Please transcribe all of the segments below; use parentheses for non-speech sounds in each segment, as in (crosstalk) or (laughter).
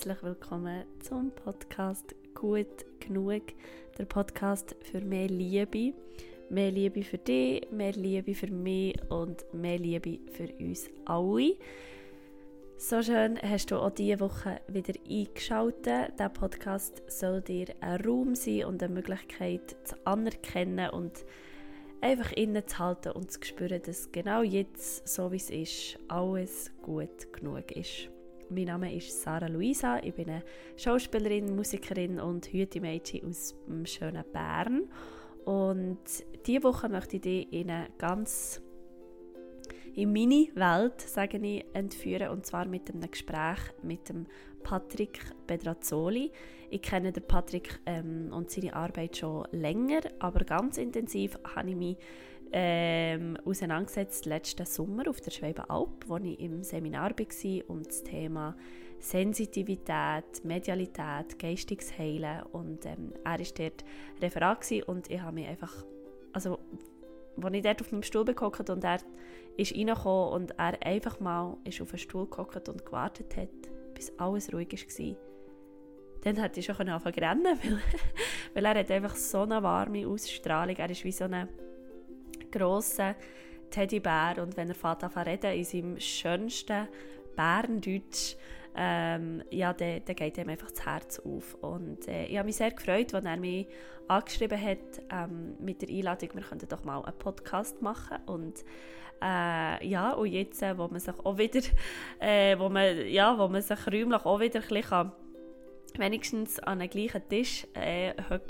herzlich willkommen zum Podcast Gut genug, der Podcast für mehr Liebe. Mehr Liebe für dich, mehr Liebe für mich und mehr Liebe für uns alle. So schön hast du auch diese Woche wieder eingeschaltet. Der Podcast soll dir ein Raum sein und eine Möglichkeit zu anerkennen und einfach innezuhalten und zu spüren, dass genau jetzt, so wie es ist, alles gut genug ist. Mein Name ist Sarah Luisa, ich bin eine Schauspielerin, Musikerin und Hüte-Mädchen aus dem schönen Bern. Und diese Woche möchte ich dich in eine ganz in meine Welt, sage ich, entführen und zwar mit einem Gespräch mit dem Patrick Bedrazzoli. Ich kenne den Patrick ähm, und seine Arbeit schon länger, aber ganz intensiv habe ich mich ähm, auseinandergesetzt letzten Sommer auf der Schwäbenalb, wo ich im Seminar war um das Thema Sensitivität, Medialität, geistiges Heilen. Und ähm, er war dort Referat und ich habe mich einfach, also als ich dort auf meinem Stuhl gehockt und er ist reingekommen und er einfach mal ist auf den Stuhl gehockt und gewartet hat, bis alles ruhig war, dann hätte ich schon anfangen zu rennen, (laughs) weil, weil er hat einfach so eine warme Ausstrahlung, er ist wie so ein grosser Teddybär und wenn er fährt an reden in seinem schönsten Bärendeutsch, ähm, ja, dann, dann geht ihm einfach das Herz auf. Und äh, ich habe mich sehr gefreut, als er mich angeschrieben hat ähm, mit der Einladung, wir könnten doch mal einen Podcast machen. Und äh, ja, und jetzt, äh, wo man sich auch wieder, (laughs) äh, wo man, ja, wo man sich räumlich auch wieder ein bisschen wenigstens an den gleichen Tisch äh, haben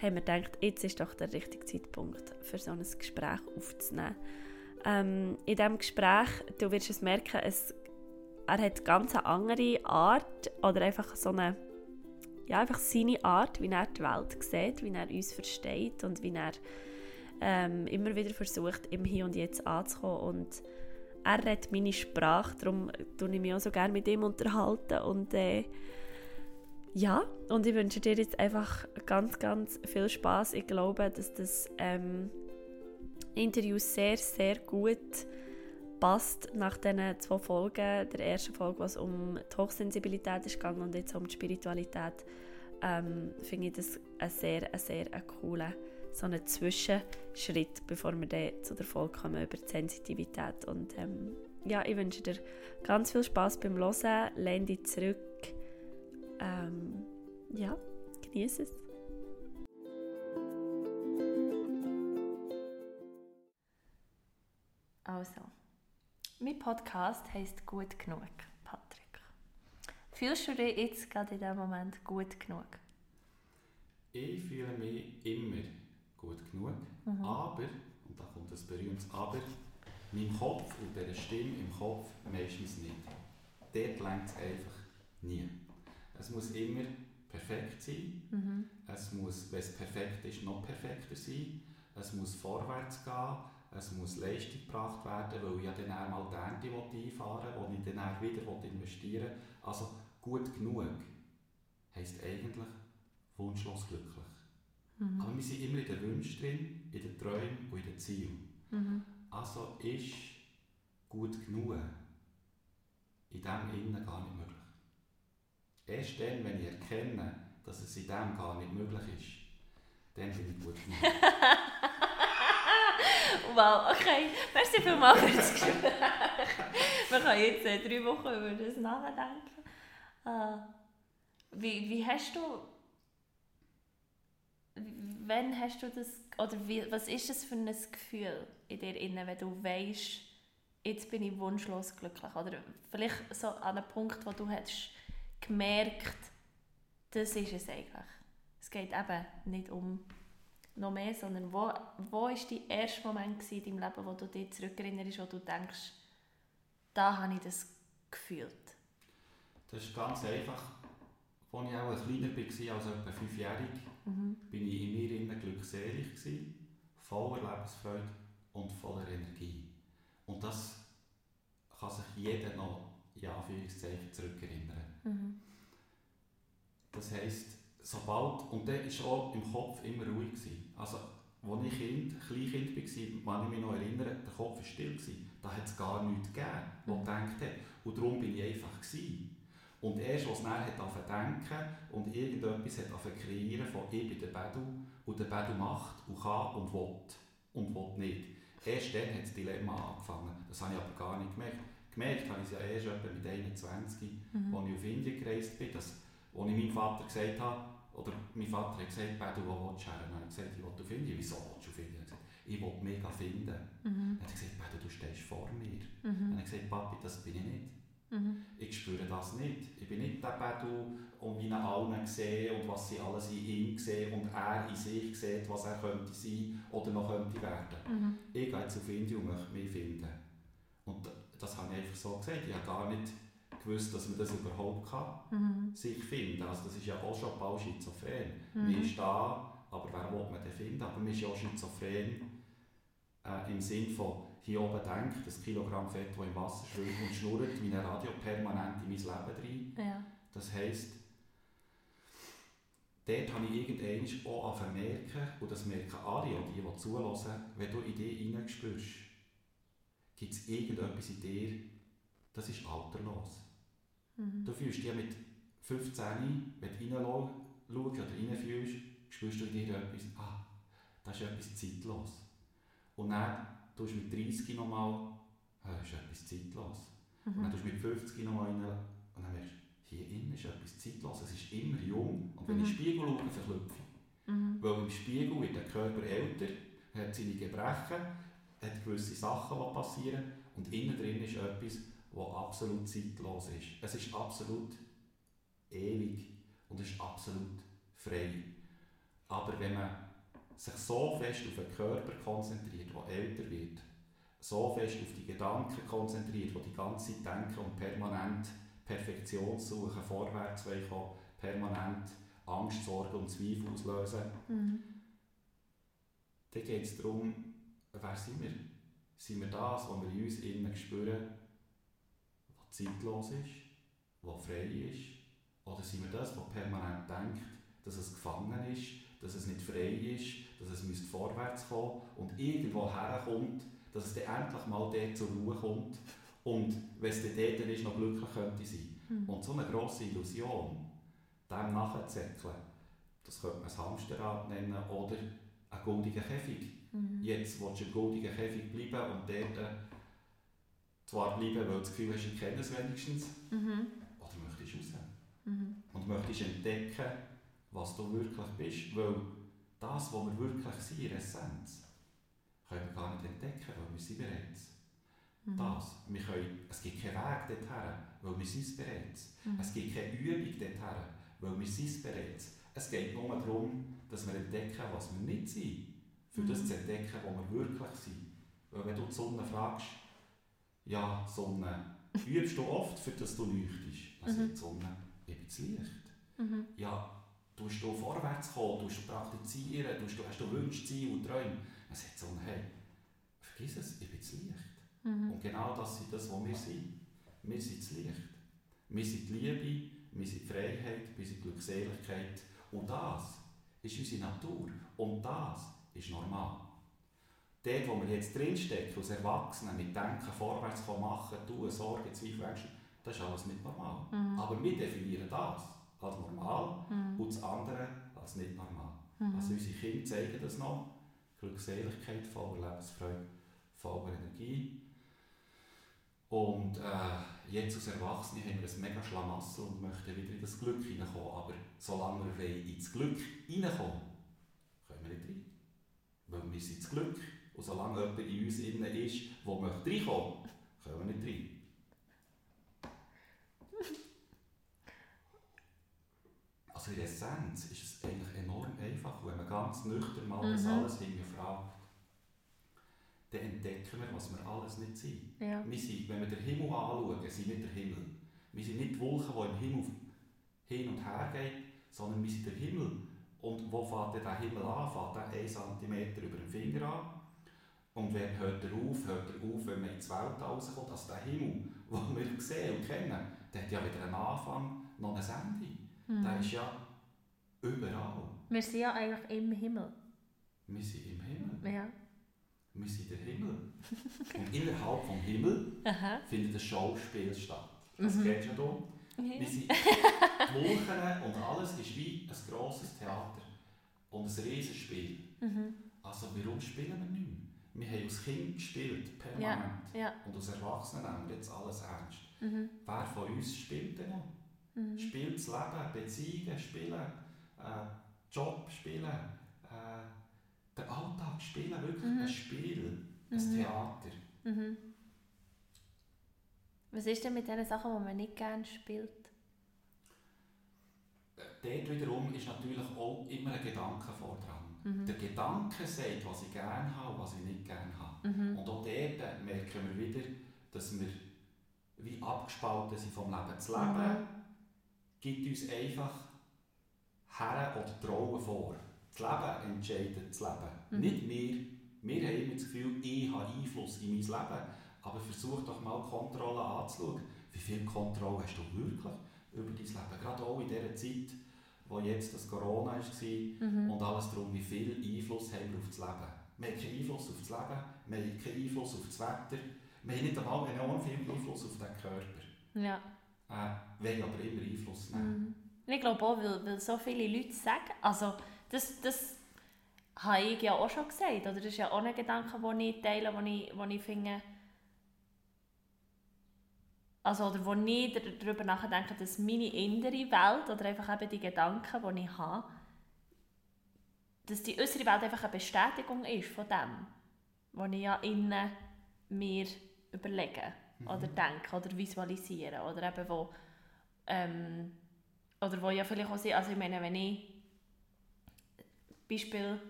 wir gedacht, jetzt ist doch der richtige Zeitpunkt, für so ein Gespräch aufzunehmen. Ähm, in diesem Gespräch, du wirst es merken, es er hat ganz eine andere Art oder einfach so eine, ja, einfach seine Art, wie er die Welt sieht, wie er uns versteht und wie er ähm, immer wieder versucht, im Hier und Jetzt anzukommen und er redet meine Sprache, darum tue ich mich auch so gerne mit ihm unterhalten und äh, ja, und ich wünsche dir jetzt einfach ganz, ganz viel Spaß. Ich glaube, dass das ähm, Interview sehr, sehr gut passt nach diesen zwei Folgen, der ersten Folge, was um die Hochsensibilität gegangen und jetzt um die Spiritualität, ähm, finde ich das ein sehr, ein sehr ein cooler so einen Zwischenschritt, bevor wir dann zu der Folge kommen über die Sensitivität. Und ähm, ja, ich wünsche dir ganz viel Spaß beim Hören, lehn dich zurück, ähm, ja, genieße es. Also, mein Podcast heisst Gut genug, Patrick. Fühlst du dich jetzt gerade in diesem Moment gut genug? Ich fühle mich immer gut genug, mhm. aber, und da kommt das berühmte Aber, mein Kopf und dieser Stimme im Kopf meistens nicht. Dort längt es einfach nie. Es muss immer perfekt sein. Mhm. Es muss, wenn es perfekt ist, noch perfekter sein. Es muss vorwärts gehen es muss Leistung gebracht werden, weil ich ja dann mal die Ernte einfahren will, die ich dann wieder investieren will. Also gut genug heisst eigentlich wunschlos glücklich. Mhm. Aber wir sind immer in den Wünschen drin, in den Träumen und in den Zielen. Mhm. Also ist gut genug in dem Innen gar nicht möglich. Erst dann, wenn ich erkenne, dass es in dem gar nicht möglich ist, dann bin ich gut genug. (laughs) Wow, okay. Merci vielmals für das Gespräch. Wir können jetzt äh, drei Wochen über das nachdenken. Äh, wie, wie hast du... Wann hast du das... Oder wie, was ist das für ein Gefühl in dir, innen, wenn du weißt, jetzt bin ich wunschlos glücklich? Oder vielleicht so an einem Punkt, wo du hast gemerkt, das ist es eigentlich. Es geht eben nicht um noch mehr, sondern wo, wo ist der erste Moment in deinem Leben, wo du dich zurückerinnerst, wo du denkst, da habe ich das gefühlt? Das ist ganz einfach. Als ich auch ein kleiner war, also etwa fünfjährig, mhm. bin ich in mir innen glückselig gewesen, voller Lebensfreude und voller Energie. Und das kann sich jeder noch in Anführungszeichen zurückerinnern. Mhm. Das heisst, sobald, und dann war auch im Kopf immer ruhig. Gewesen. Also, als ich kind, Kleinkind war, kann ich mich noch erinnern, der Kopf war still. Gewesen. Da hat es gar nichts gegeben, was mhm. gedacht hat. Und darum bin ich einfach. Gewesen. Und erst, als es dann hat denken und irgendetwas hat kreieren von «Ich bin der Bedu» und der Bedu macht und kann und will und will nicht. Erst dann hat das Dilemma angefangen. Das habe ich aber gar nicht gemerkt. Gemerkt habe ich es ja erst etwa mit 21, mhm. als ich auf Indien gereist bin, dass, als ich meinem Vater gesagt habe, oder mein Vater hat gesagt, Bedu, wo willst du her? Und ich gesagt, ich will auf Indien. Wieso willst du auf Indien? ich will mega finden. Mhm. Dann hat er gesagt, Peter, du stehst vor mir. Mhm. Dann hat er gesagt, Papi, das bin ich nicht. Mhm. Ich spüre das nicht. Ich bin nicht der Pedro und wie ihn allen sehe und was sie alles in ihm sehen und er in sich sieht, was er könnte sein oder noch könnte werden. Mhm. Ich gehe jetzt auf Indien und möchte mich finden. Und das habe ich einfach so gesagt. Ich habe gar nicht gewusst, dass man das überhaupt kann, mhm. sich finden. Also das ist ja auch schon bald schizophren. Mhm. Man ist da, aber wer will man denn finden? Aber man ist ja auch schizophren äh, im Sinn von hier oben denkt, das Kilogramm Fett, das im Wasser schwimmt und schnurrt wie ein Radio permanent in mein Leben rein. Ja. Das heisst, dort habe ich irgendwann auch merken, und das merken alle, und die, die zulassen, wenn du in dich hineinspürst, gibt es irgendetwas in dir, das ist alterlos. Mhm. Du fühlst dich mit 15, wenn du reinschaust oder reinfühlst, spürst du in dir etwas, ah, das ist etwas zeitlos. Und dann tust du mit 30 nochmal, ah, das ist etwas zeitlos. Mhm. Und dann tust du mit 50 nochmal rein und dann merkst du, hier innen ist etwas zeitlos, es ist immer jung. Und wenn mhm. ich in den Spiegel schaue, verklüpfe ich. Mhm. Weil im Spiegel wird der Körper älter, hat seine Gebrechen, hat gewisse Sachen, die passieren und innen drin ist etwas, das absolut zeitlos ist. Es ist absolut ewig und es ist absolut frei. Aber wenn man sich so fest auf den Körper konzentriert, der älter wird, so fest auf die Gedanken konzentriert, die die ganze Zeit denken und permanent Perfektion suchen, vorwärts kommen, permanent Angst, Sorge und Zweifel auslösen, mhm. dann geht es darum, wer sind wir? Sind wir das, was wir in uns innen spüren, was zeitlos ist, was frei ist? Oder sind wir das, was permanent denkt, dass es gefangen ist, dass es nicht frei ist, dass es müsste vorwärts kommen und irgendwo herkommt, dass es dann endlich mal dort zur Ruhe kommt und wenn es dann dort ist, noch glücklich könnte sein. Mhm. Und so eine grosse Illusion, dem nachzuzäckeln, das könnte man ein Hamsterrad nennen oder ein goldiger Käfig. Mhm. Jetzt willst du im goldigen Käfig bleiben und dort äh, zwar bleiben, weil du das Gefühl hast, ich kenne es wenigstens, mhm. oder möchtest du raus. Mhm. Und möchtest entdecken, was du wirklich bist, weil das, was wir wirklich sind, in Essenz, können wir gar nicht entdecken, weil wir sind bereits. Mhm. Das. Wir können, es gibt keinen Weg dorthin, weil wir sind bereits. Mhm. Es gibt keine Übung dorthin, weil wir sind bereits. Es geht nur darum, dass wir entdecken, was wir nicht sind, für mhm. das zu entdecken, was wir wirklich sind. Weil wenn du die Sonne fragst, ja, Sonne, übst du oft, für das du leuchtest? Also mhm. die Sonne, ich bin das Licht. Mhm. Ja, du vorwärts kommen, tust praktizieren, du, hast du Wünsche, Ziele und Träume. Dann sagt so, hey, vergiss es, ich bin das Licht. Mhm. Und genau das ist das, was wir sind. Wir sind das Licht. Wir sind die Liebe, wir sind die Freiheit, wir sind die Glückseligkeit. Und das ist unsere Natur. Und das ist normal. Dort, wo wir jetzt drinstecken, als Erwachsene, mit Denken, vorwärts machen, tun, Sorgen, Zweifel, Ängste, das ist alles nicht normal. Mhm. Aber wir definieren das als normal mhm. und das andere als nicht normal. Mhm. Also unsere Kinder zeigen das noch. Glückseligkeit, voller Lebensfreude, voller Energie. Und äh, jetzt als Erwachsene haben wir ein mega Schlamassel und möchten wieder in das Glück hineinkommen. Aber solange wir ins Glück hineinkommen, können wir nicht rein. Weil wir sind das Glück. Und solange jemand in uns innen ist, der reinkommen möchte, können wir nicht rein. Also in Essenz ist es eigentlich enorm einfach, wenn man ganz nüchtern mal mhm. das alles hinterfragt, dann entdecken wir, was wir alles nicht sind. Ja. Wir sind. Wenn wir den Himmel anschauen, sind wir der Himmel. Wir sind nicht die Wolken, die im Himmel hin und her gehen, sondern wir sind der Himmel. Und wo fängt der Himmel an? Fängt er 1 cm über dem Finger an? Und wenn hört er auf? Hört er auf, wenn man ins Weltall rauskommt? Also der Himmel, (laughs) den wir sehen und kennen, der hat ja weder einen Anfang noch ein Ende. Mhm. Der ist ja überall. Wir sind ja eigentlich im Himmel. Wir sind im Himmel. Ja. Wir sind der Himmel. Und innerhalb vom Himmel (laughs) Aha. findet ein Schauspiel statt. Das mhm. kennst du Wir sind, die Wochen und alles ist wie ein grosses Theater und ein Riesenspiel. Mhm. Also warum spielen wir nicht mehr? Wir haben als Kind gespielt, permanent. Ja. Und als Erwachsene nehmen wir jetzt alles ernst. Mhm. Wer von uns spielt denn noch? Mhm. Spielt das Leben, Beziehungen spielen, äh, Job spielen, äh, den Alltag spielen, wirklich Mhm. ein Spiel, ein Mhm. Theater. Was ist denn mit den Sachen, die man nicht gerne spielt? Dort wiederum ist natürlich auch immer ein Gedanke vor dran. Mhm. Der Gedanke sagt, was ich gerne habe und was ich nicht gerne habe. Mhm. Und auch dort merken wir wieder, dass wir wie abgespalten sind vom Leben. Das Leben Mhm. gibt uns einfach Herren oder Trauen vor. Das Leben entscheidet das Leben. Mhm. Nicht wir. Wir haben immer das Gefühl, ich habe Einfluss in mein Leben. Aber versuch doch mal Kontrolle anzuschauen. Wie viel Kontrolle hast du wirklich über dein Leben? Gerade auch in dieser Zeit, wo jetzt das Corona war Mhm. und alles darum, wie viel Einfluss haben wir auf das Leben. Wir haben keinen Einfluss auf das Leben, wir haben keinen Einfluss auf das Wetter, wir haben nicht einmal enorm viel Einfluss auf den Körper. Ja. Äh, wollen aber immer Einfluss nehmen. Mhm. Ich glaube auch, weil, weil so viele Leute sagen, also das, das habe ich ja auch schon gesagt, oder das ist ja auch ein Gedanke, den ich teile, den ich, wo ich finde, also oder wo ich dar- darüber nachdenke, dass meine innere Welt oder einfach eben die Gedanken, die ich habe, dass die äußere Welt einfach eine Bestätigung ist von dem, was ich ja innen mir überlege oder denke oder visualisiere oder eben wo ähm, oder wo ja vielleicht auch sind, also ich meine, wenn ich Beispiel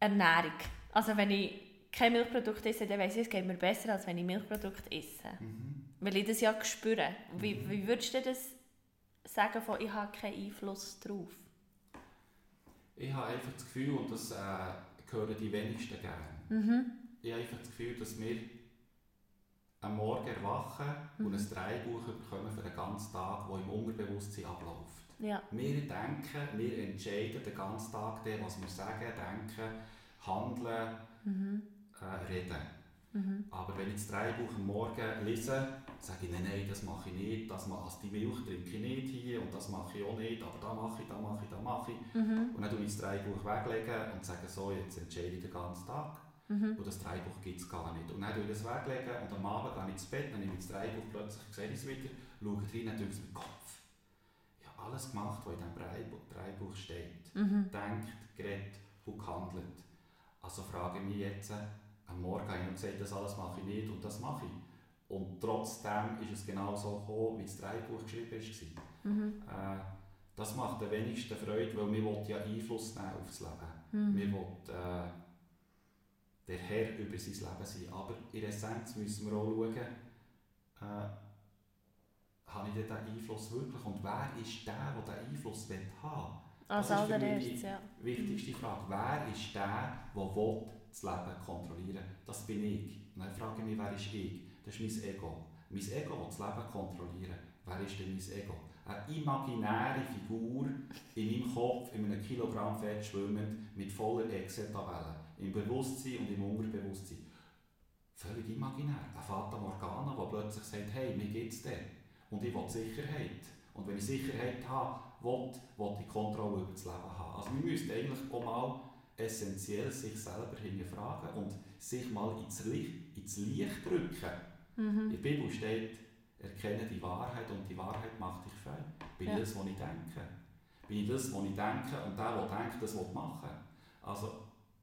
Ernährung, also wenn ich kein Milchprodukt esse, dann weiss ich, es geht mir besser, als wenn ich Milchprodukt esse. Mhm. Weil ich das ja spüre. Wie, wie würdest du das sagen von, ich habe keinen Einfluss drauf? Ich habe einfach das Gefühl, und das äh, hören die wenigsten gerne, Mhm. ich habe einfach das Gefühl, dass wir am Morgen erwachen und Mhm. ein Dreibuch bekommen für den ganzen Tag, der im Unterbewusstsein abläuft. Ja. Wir denken, wir entscheiden den ganzen Tag, was wir sagen, denken, handeln, Mhm. äh, reden. Mhm. Aber wenn ich das Dreibuch am Morgen lese, sage ich, nein, nein, das mache ich nicht, das ma also die Milch trinke ich nicht hier und das mache ich auch nicht, aber da mache ich, da mache ich, da mache ich. Mhm. Und dann tue ich das Dreibuch weglegen und sage so, jetzt entscheide ich den ganzen Tag. Mhm. Und das Dreibuch gibt es gar nicht. Und dann tue ich das weglegen und am Abend gehe ich ins Bett, dann nehme ich das Dreibuch plötzlich, sehe ich es wieder, schaue rein, dann tue ich es mit dem Kopf. Ich habe alles gemacht, was in diesem Dreibuch, steht. Mhm. Denkt, geredet und gehandelt. Also frage ich mich jetzt, am Morgen habe ich noch gesagt, das alles mache ich nicht und das mache ich. Und trotzdem ist es genau so gekommen, wie das Dreibuch geschrieben war. Mhm. Äh, das macht den wenigsten Freude, weil wir ja Einfluss nehmen auf das Leben. Mhm. Wir wollen äh, der Herr über sein Leben sein. Aber in Essenz müssen wir auch schauen, äh, habe ich diesen Einfluss wirklich? Und wer ist der, der diesen Einfluss will haben Als Das ist für mich allererstes, ja. Die wichtigste Frage, wer ist der, der will das Leben kontrollieren? Das bin ich. Dann frage ich mich, wer ist ich? Das ist mein Ego. Mein Ego will das Leben kontrollieren. Wer ist denn mein Ego? Eine imaginäre Figur in meinem Kopf, in einem Kilogramm Fett schwimmend, mit voller Excel-Tabelle. Im Bewusstsein und im Unterbewusstsein. Völlig imaginär. Ein Fata Morgana, der plötzlich sagt, hey, mir geht's denn? Und ich will Sicherheit. Und wenn ich Sicherheit habe, will, will ich Kontrolle über das Leben haben. Also wir müssen eigentlich auch mal essentiell sich selber hinterfragen und sich mal ins Licht, ins Licht drücken. Mhm. In der Bibel steht, erkenne die Wahrheit und die Wahrheit macht dich frei. Bin Ja. ich das, was ich denke? Bin ich das, was ich denke und der, der denkt, das will machen? Also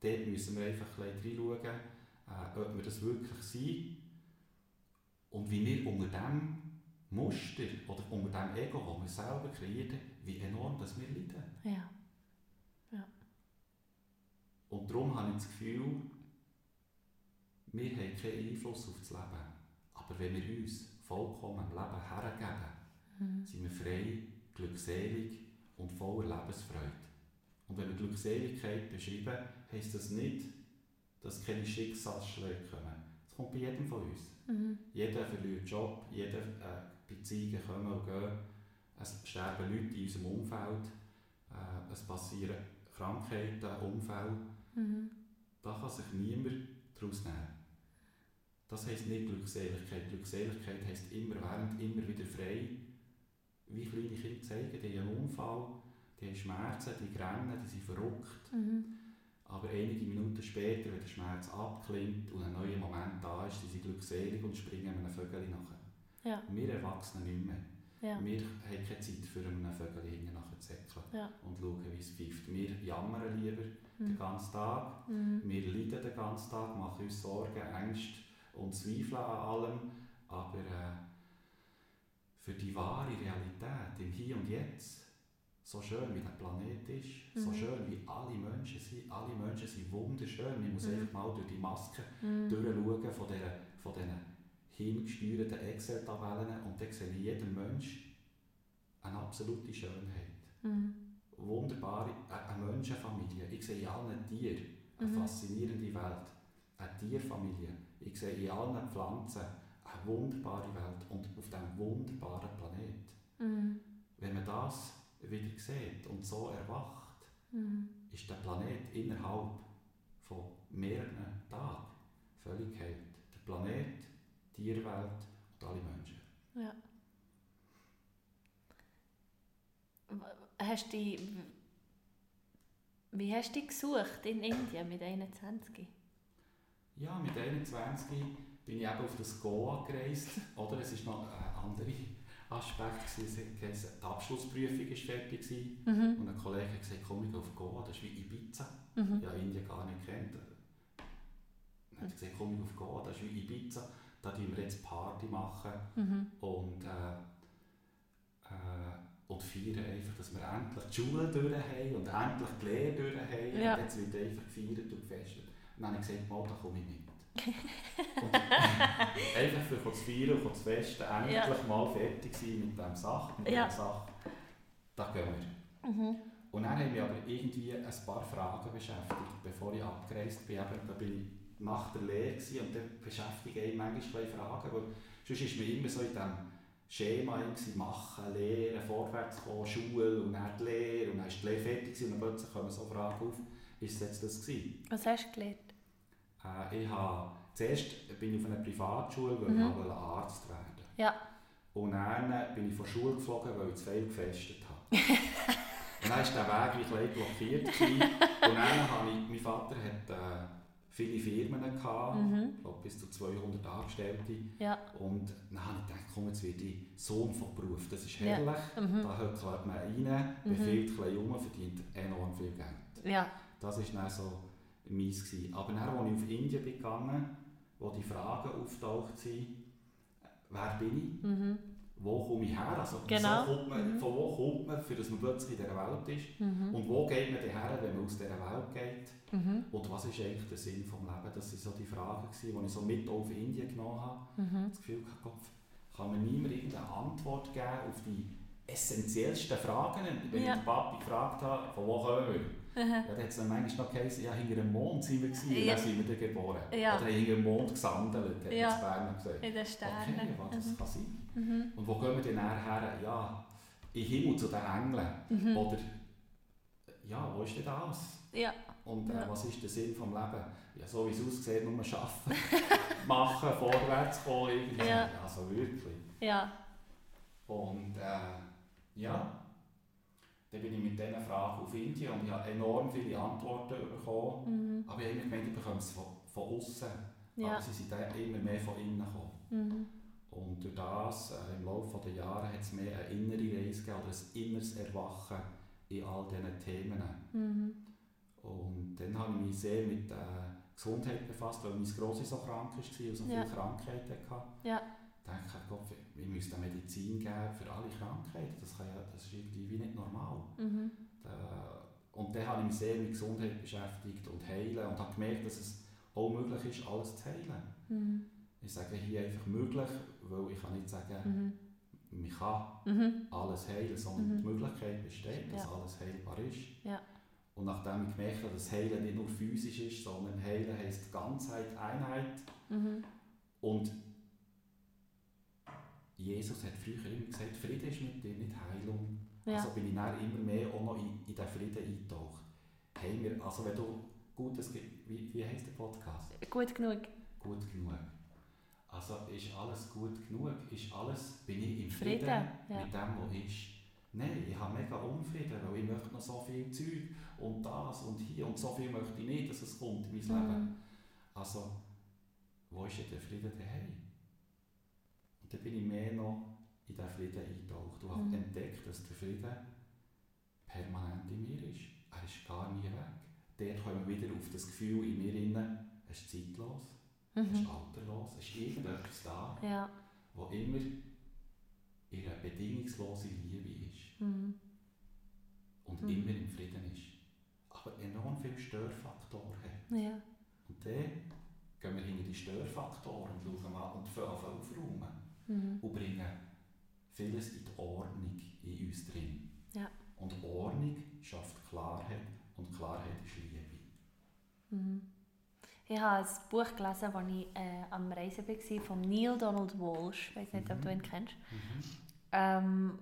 dort müssen wir einfach ein bisschen reinschauen, äh, ob wir das wirklich sind und wie wir unter dem Muster oder unter dem Ego, das wir selber kreieren, wie enorm das wir leiden. Ja. Und darum habe ich das Gefühl, wir haben keinen Einfluss auf das Leben. Aber wenn wir uns vollkommen dem Leben hergeben, Mhm. sind wir frei, glückselig und voller Lebensfreude. Und wenn wir Glückseligkeit beschreiben, heisst das nicht, dass keine Schicksalsschläge kommen. Das kommt bei jedem von uns. Mhm. Jeder verliert Job, jede äh, Beziehungen kommen und gehen. Es sterben Leute in unserem Umfeld. Äh, es passieren Krankheiten, Unfälle. Mhm. Da kann sich niemand daraus nehmen. Das heisst nicht Glückseligkeit. Glückseligkeit heisst immer während, immer wieder frei wie kleine Kinder zeigen, die haben einen Unfall, die haben Schmerzen, die rennen, die sind verrückt. Mhm. Aber einige Minuten später, wenn der Schmerz abklingt und ein neuer Moment da ist, sind sie glückselig und springen einem Vögel nachher. Ja. Wir Erwachsenen nicht mehr. Ja. Wir haben keine Zeit für einen Vögel nachher zu säckeln Ja. und schauen, wie es pfeift. Wir jammern lieber den Mhm. ganzen Tag. Mhm. Wir leiden den ganzen Tag, machen uns Sorgen, Ängste und Zweifel an allem. Aber äh, für die wahre Realität im Hier und Jetzt, so schön wie der Planet ist, so Mhm. schön wie alle Menschen sind, alle Menschen sind wunderschön. Man muss Mhm. einfach mal durch die Maske Mhm. durchschauen von diesen von hingesteuerten Excel-Tabellen und dann sehe ich jeden Mensch eine absolute Schönheit. Mhm. Wunderbare, eine eine Menschenfamilie. Ich sehe in allen Tieren eine Mhm. faszinierende Welt. Eine Tierfamilie. Ich sehe in allen Pflanzen eine wunderbare Welt und auf diesem wunderbaren Planet. Mhm. Wenn man das wieder sieht und so erwacht, Mhm. ist der Planet innerhalb von mehreren Tagen völlig geheilt. Der Planet, die Tierwelt und alle Menschen. Ja. Hast du wie hast du dich gesucht in Indien mit 21? Ja, mit 21 bin ich eben auf das Goa gereist. Oder es war noch ein anderer Aspekt. gewesen. Die Abschlussprüfung war fertig. Mhm. Und ein Kollege hat gesagt, komm, ich auf Goa, das ist wie Ibiza. Mhm. Ich habe Indien gar nicht kennt. Dann hat er gesagt, komm, ich auf Goa, das ist wie Ibiza. Da machen wir jetzt Party machen Mhm. und, äh, äh, und feiern einfach, dass wir endlich die Schule durch haben und endlich die Lehre durch haben. Ja. Und jetzt wird einfach gefeiert und gefestet. Und dann habe ich gesagt, mal, da komme ich mit. (laughs) und einfach für zu feiern und zu festen, endlich Ja. mal fertig sein mit dieser Sache, mit Ja. dieser Sache. Da gehen wir. Mhm. Und dann haben mich aber irgendwie ein paar Fragen beschäftigt, bevor ich abgereist bin. Eben, da bin ich nach der Lehre und dann beschäftigen mich manchmal zwei Fragen, weil sonst ist man immer so in diesem Schema machen, lehren, vorwärts kommen, Schule und dann die Lehre und dann ist die Lehre fertig und dann plötzlich kommen so Fragen auf, ist es jetzt das gewesen? Was hast du gelernt? Äh, ich habe, zuerst bin ich auf einer Privatschule, weil Mhm. ich wollte Arzt werden Ja. Und dann bin ich von der Schule geflogen, weil ich zu viel gefestet habe. (laughs) und dann war der Weg wie blockiert. gewesen. Und dann habe ich, mein Vater hat äh, viele Firmen gehabt, Mhm. ich glaube bis zu 200 Angestellte. Ja. Und dann habe ich gedacht, komm, jetzt werde ich Sohn von Beruf. Das ist Ja. herrlich. Mhm. Da höckelt man rein, Mhm. befiehlt ein bisschen rum, verdient enorm viel Geld. Ja. Das war dann so meins. Gewesen. Aber dann, als ich auf Indien bin gegangen, wo die Fragen auftaucht sind, wer bin ich? Mhm. Wo komme ich her? Also, Genau. wieso kommt man, Mhm. Von wo kommt man, für dass man plötzlich in dieser Welt ist? Mhm. Und wo geht man her, wenn man aus dieser Welt geht? Mhm. Und was ist eigentlich der Sinn des Lebens? Das waren so die Fragen, die ich so mit auf Indien genommen habe. Mhm. Das Gefühl Gott, kann mir niemand irgendeine Antwort geben auf die essentiellsten Fragen? Wenn Ja. ich den Papi gefragt habe, von wo kommen wir? Mhm. (laughs) Ja, dann hat es dann manchmal noch geheißen, ja, hinter dem Mond sind wir gewesen, Ja. dann sind wir dann geboren. Ja. Oder hinter dem Mond gesandelt, hat Ja. Berner gesagt. In den Sternen. Okay, was das Mhm. kann sein. Mhm. Und wo gehen wir denn her? Ja, in den Himmel zu den Engeln. Mhm. Oder, ja, wo ist denn das? Ja. Und äh, Ja. was ist der Sinn des Lebens? Ja, so wie es aussieht, nur arbeiten, (laughs) machen, vorwärts kommen. Irgendwie. Ja. so wirklich. Ja. Und äh, ja, dann bin ich mit diesen Fragen auf Indien und ich habe enorm viele Antworten bekommen. Mhm. Aber ich habe immer gemeint, ich bekomme es von, von außen. Ja. Aber sie sind dann immer mehr von innen gekommen. Mhm. Und durch das, äh, im Laufe der Jahre, hat es mehr eine innere Reise gegeben oder ein inneres Erwachen in all diesen Themen. Mhm. Und dann habe ich mich sehr mit äh, Gesundheit befasst, weil meine Grosse so krank war und so Ja. viele Krankheiten hatte. Ja. Dachte ich, Gott, wir müssen Medizin geben für alle Krankheiten. Das, kann ja, das ist irgendwie wie nicht normal. Mhm. Da, und dann habe ich mich sehr mit Gesundheit beschäftigt und Heilen und habe gemerkt, dass es auch möglich ist, alles zu heilen. Mhm. Ich sage hier einfach möglich, weil ich kann nicht sagen, Mhm. man kann Mhm. alles heilen, sondern Mhm. die Möglichkeit besteht, dass Ja. alles heilbar ist. Ja. Und nachdem ich gemerkt habe, dass Heilen nicht nur physisch ist, sondern Heilen heisst Ganzheit, Einheit. Mhm. Und Jesus hat früher immer gesagt, Friede ist mit dir, nicht Heilung. Ja. Also bin ich dann immer mehr auch noch in, in diesen Frieden eingetaucht. Haben wir, also wenn du Gutes wie, wie heisst der Podcast? Gut genug. Gut genug. Also ist alles gut genug? Ist alles, bin ich im Frieden, Frieden, ja. mit dem, was ist? Nein, ich habe mega Unfrieden, weil ich möchte noch so viel Zeug und das und hier und so viel möchte ich nicht, dass es kommt in mein Leben. Mhm. Also, wo ist denn der Frieden daheim? Und dann bin ich mehr noch in diesen Frieden eingetaucht und habe Mhm. entdeckt, dass der Frieden permanent in mir ist. Er ist gar nie weg. Dort kommen wir wieder auf das Gefühl in mir inne, es ist zeitlos, es ist Mhm. alterlos, es ist irgendetwas da, Ja. wo immer in einer bedingungslosen Liebe ist Mhm. und Mhm. immer im Frieden ist. Aber enorm viele Störfaktoren hat. Ja. Und dann gehen wir hinter die Störfaktoren und schauen mal und fangen an aufräumen Mhm. und bringen vieles in die Ordnung in uns drin. Ja. Und Ordnung schafft Klarheit und Klarheit ist Liebe. Mhm. Ich habe ein Buch gelesen, als ich äh, am Reisen war, von Neil Donald Walsh. Ich weiß nicht, ob du ihn kennst. Mhm. Ähm,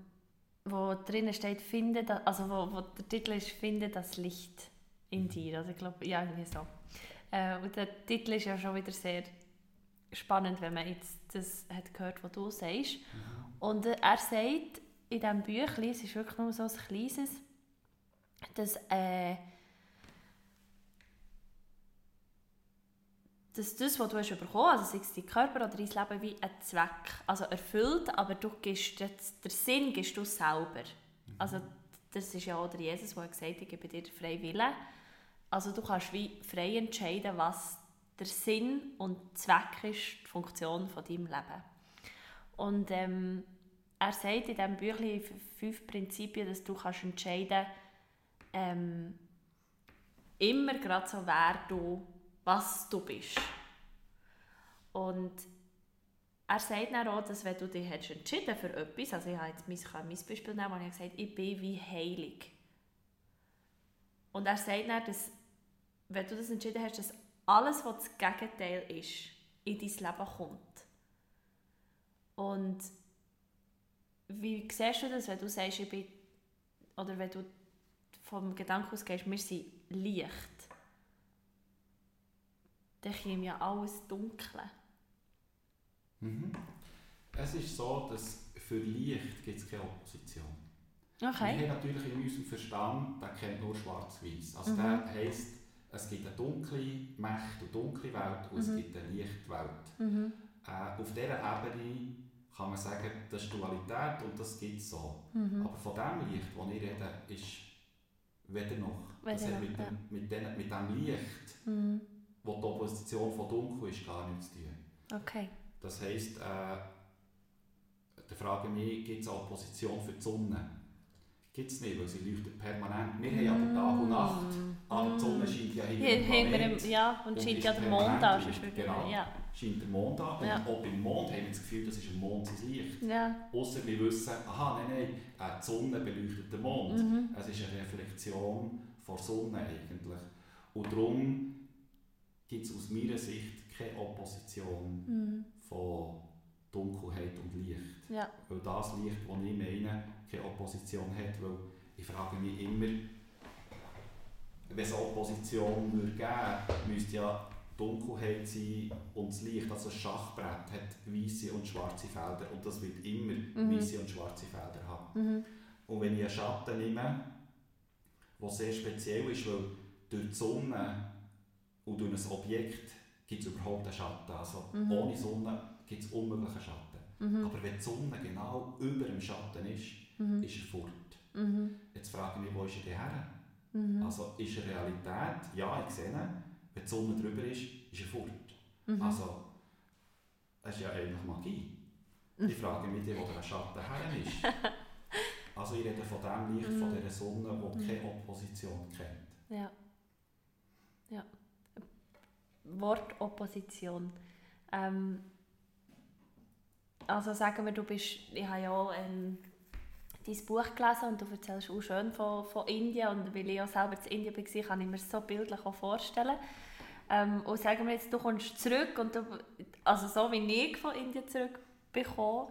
wo drinnen steht, finde da, also wo, wo der Titel ist, finde das Licht in dir. Also ich glaube, ja, irgendwie so. Äh, und der Titel ist ja schon wieder sehr spannend, wenn man jetzt das hat gehört, was du sagst. Mhm. Und äh, er sagt in diesem Büchlein, es ist wirklich nur so ein kleines, dass, äh, dass das, was du hast bekommen hast, also sei es dein Körper oder dein Leben, wie ein Zweck, also erfüllt, aber du gibst der Sinn gibst du selber. Also das ist ja auch der Jesus, der gesagt hat, ich gebe dir den freien Willen. Also du kannst wie frei entscheiden, was der Sinn und Zweck ist, die Funktion von deinem Leben. Und ähm, er sagt in diesem Büchlein fünf Prinzipien, dass du kannst entscheiden ähm, immer gerade so, wer du, was du bist. Und er sagt dann auch, dass wenn du dich hast entschieden für etwas, also ich habe jetzt mein, mein Beispiel nehmen, wo ich gesagt habe, ich bin wie heilig. Und er sagt dann, dass wenn du das entschieden hast, dass alles, was das Gegenteil ist, in dein Leben kommt. Und wie siehst du das, wenn du sagst, ich bin, oder wenn du vom Gedanken ausgehst, wir sind Licht, dann kommt ja alles Dunkle. Mhm. Es ist so, dass für Licht gibt es keine Opposition. Okay. Wir haben natürlich in unserem Verstand, der kennt nur schwarz-weiß. Also Mhm. der heisst, es gibt eine dunkle Macht und dunkle Welt und es Mhm. gibt eine Lichtwelt. Mhm. Äh, auf dieser Ebene kann man sagen, das ist Dualität und das gibt es so. Mhm. Aber von dem Licht, das ich rede, ist weder noch. Das Weder hat noch, mit, ja. dem, mit, den, mit dem Licht, Mhm. wo die Opposition von dunkel ist, gar nichts zu tun. Okay. Das heisst, äh, da frage ich mich, gibt es eine Opposition für die Sonne? Gibt es nicht, weil sie leuchtet permanent. Wir haben aber Tag und Nacht, aber die Sonne scheint ja hinter ja, und Und scheint ja der Mond an. Genau. Ja. scheint der Mond an. Und Ja. auch beim Mond haben wir das Gefühl, das ist ein Mond sein Licht. Ja. Ausser wir wissen, aha, nein, nein, äh, die Sonne beleuchtet den Mond. Mhm. Es ist eine Reflexion von der Sonne eigentlich. Und darum gibt es aus meiner Sicht keine Opposition Mhm. von Dunkelheit und Licht. Ja. Weil das Licht, das ich meine, keine Opposition hat. Weil ich frage mich immer, wenn es eine Opposition würde geben müsste ja Dunkelheit sein und das Licht, also das Schachbrett, hat weiße und schwarze Felder und das wird immer Mhm. weiße und schwarze Felder haben. Mhm. Und wenn ich einen Schatten nehme, der sehr speziell ist, weil durch die Sonne und durch ein Objekt gibt es überhaupt einen Schatten. Also Mhm. ohne Sonne gibt es unmöglichen Schatten. Mhm. Aber wenn die Sonne genau über dem Schatten ist, Mhm. ist er fort. Mhm. Jetzt frage ich mich, wo ist er her? Mhm. Also ist er Realität? Ja, ich sehe ihn. Wenn die Sonne drüber ist, ist er fort. Mhm. Also, es ist ja eigentlich Magie. Mhm. Ich frage mich, wo der Schatten her ist. (laughs) Also ich rede von dem Licht, von dieser Sonne, die keine Opposition kennt. Ja. Ja. Wortopposition. Ähm, also sagen wir, du bist, ich habe ja ähm, dein Buch gelesen und du erzählst auch schön von, von Indien und weil ich ja selber in Indien war, kann ich mir das so bildlich auch vorstellen. Ähm, und sagen wir jetzt, du kommst zurück und du, also so wie ich von Indien zurückbekomme,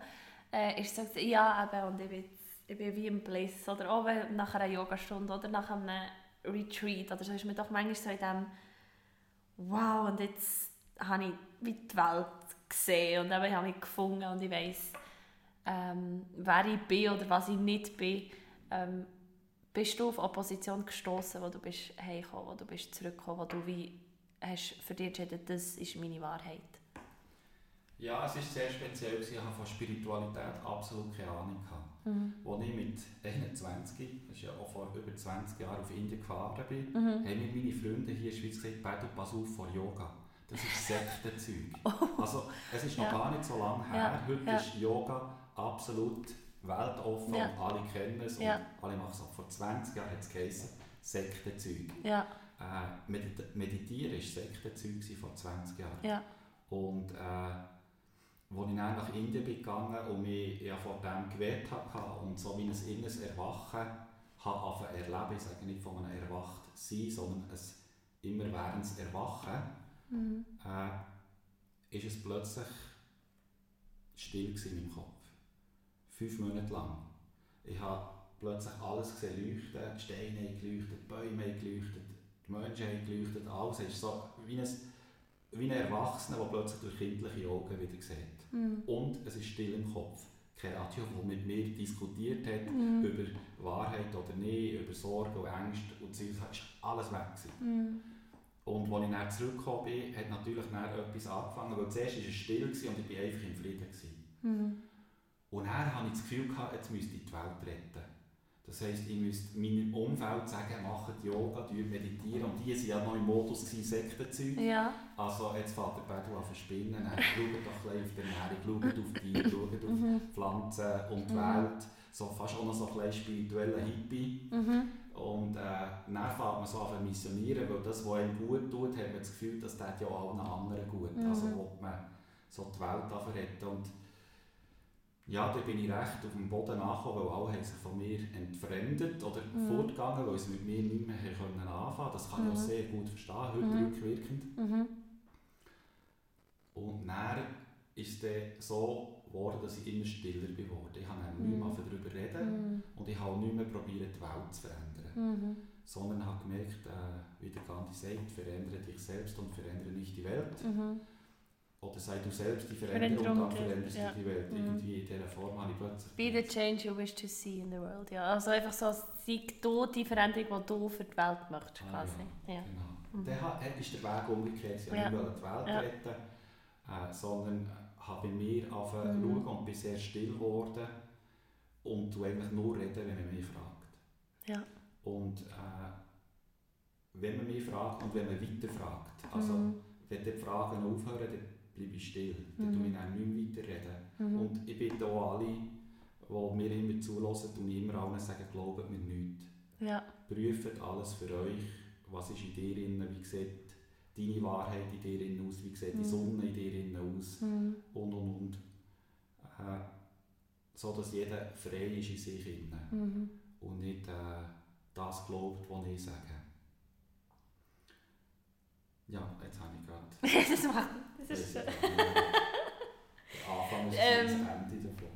äh, ist es so, ja eben, und ich bin, ich bin wie im Place, oder auch nach einer Yogastunde oder nach einem Retreat oder so, ist mir doch manchmal so in dem wow, und jetzt habe ich wie die Welt gesehen und eben, ich habe mich gefunden und ich weiss, ähm, wer ich bin oder was ich nicht bin. Ähm, bist du auf Opposition gestoßen, wo du bist heimgekommen, wo du bist zurückgekommen, wo du wie hast für dich entschieden, das ist meine Wahrheit? Ja, es war sehr speziell. Ich hatte von Spiritualität absolut keine Ahnung. Mhm. Als ich mit 21, das ist ja auch vor über 20 Jahren, auf Indien gefahren bin, mhm. haben mir meine Freunde hier in der Schweiz gesagt, du pass auf vor Yoga. Das ist Sektenzeug. (laughs) Oh. Also, es ist noch ja. gar nicht so lange her. Ja. Heute ja. ist Yoga absolut weltoffen und alle kennen es und alle machen es. auch. Vor 20 Jahren hat es geheißen, Sektenzeug. Ja. Äh, Medit Meditieren war Sektenzeug vor 20 Jahren. Ja. Und äh, als ich dann nach Indien bin gegangen und mich ja vor dem gewehrt habe und so wie ein inneres Erwachen habe erleben, ich sage nicht von einem Erwachtsein, sondern ein immerwährendes Erwachen, mhm. äh, ist es plötzlich still in meinem Kopf. Fünf Monate lang. Ich habe plötzlich alles gesehen leuchten, die Steine haben geleuchtet, die Bäume haben geleuchtet, die Menschen haben geleuchtet, alles. Es ist so wie ein, wie ein Erwachsener, der plötzlich durch kindliche Augen wieder sieht. Mhm. Und es ist still im Kopf. Kein Radio, das mit mir diskutiert hat mhm. über Wahrheit oder nicht, über Sorgen und Ängste und so, es war alles weg. Mhm. Und als ich dann zurückgekommen bin, hat natürlich dann etwas angefangen, weil zuerst war es still und ich war einfach im Frieden. Mhm. Und dann hatte ich das Gefühl, gehabt, jetzt müsste ich die Welt retten. Das heisst, ich müsste meinem Umfeld sagen, macht Yoga, meditieren. Und die waren ja noch im Modus Sektenzeug. Ja. Also jetzt fährt der Pedro an verspinnen. Schaut doch ein auf die Ernährung, schaut auf die Tiere, schaut auf mhm. Pflanzen und die mhm. Welt. So, fast auch noch so ein spiritueller Hippie. Mhm. Und äh, dann fängt man so an missionieren, weil das, was einem gut tut, hat man das Gefühl, das tut ja auch allen anderen gut. Mhm. Also will man so die Welt retten. Und ja, da bin ich recht auf dem Boden angekommen, weil alle haben sich von mir entfremdet oder mhm. fortgegangen, weil sie mit mir nicht mehr können anfangen Das kann mhm. ich auch mhm. sehr gut verstehen, heute mhm. rückwirkend. Mhm. Und dann ist es so geworden, dass ich immer stiller geworden Ich habe nicht mehr mhm. darüber reden mhm. und ich habe nicht mehr probiert, die Welt zu verändern. Sondern habe gemerkt, äh, wie der Gandhi sagt, verändere dich selbst und verändere nicht die Welt oder sei du selbst die Veränderung, und dann veränderst ja. du die Welt. Mhm. Irgendwie in dieser Form habe ich plötzlich... Be the change you wish to see in the world. Ja, also einfach so, sei du die Veränderung, die du für die Welt möchtest, ah, quasi. Ja, ja. Genau. Mhm. Dann ist der Weg umgekehrt. Ich ja. wollte die Welt ja. retten, äh, sondern habe mir angefangen mhm. und bin sehr still geworden und du eigentlich nur reden, wenn man mich fragt. Ja. Und äh, wenn man mich fragt und wenn man weiter fragt, also mhm. wenn die Fragen aufhören, dann bleibe ich still. Dann mhm. ich auch nicht mehr weiterreden. Mhm. Und ich bitte auch alle, die mir immer zulassen und immer allen sagen, glaubt mir nichts. Ja. Prüft alles für euch, was ist in dir drin, wie sieht deine Wahrheit in dir drin aus, wie sieht mhm. die Sonne in dir drin aus mhm. und und und. Äh, so dass jeder frei ist in sich mhm. und nicht äh, das glaubt, was ich sage. Ja, jetzt habe ich gerade... (laughs) das macht das ist schön. Anfang ist ähm, das Ende davon.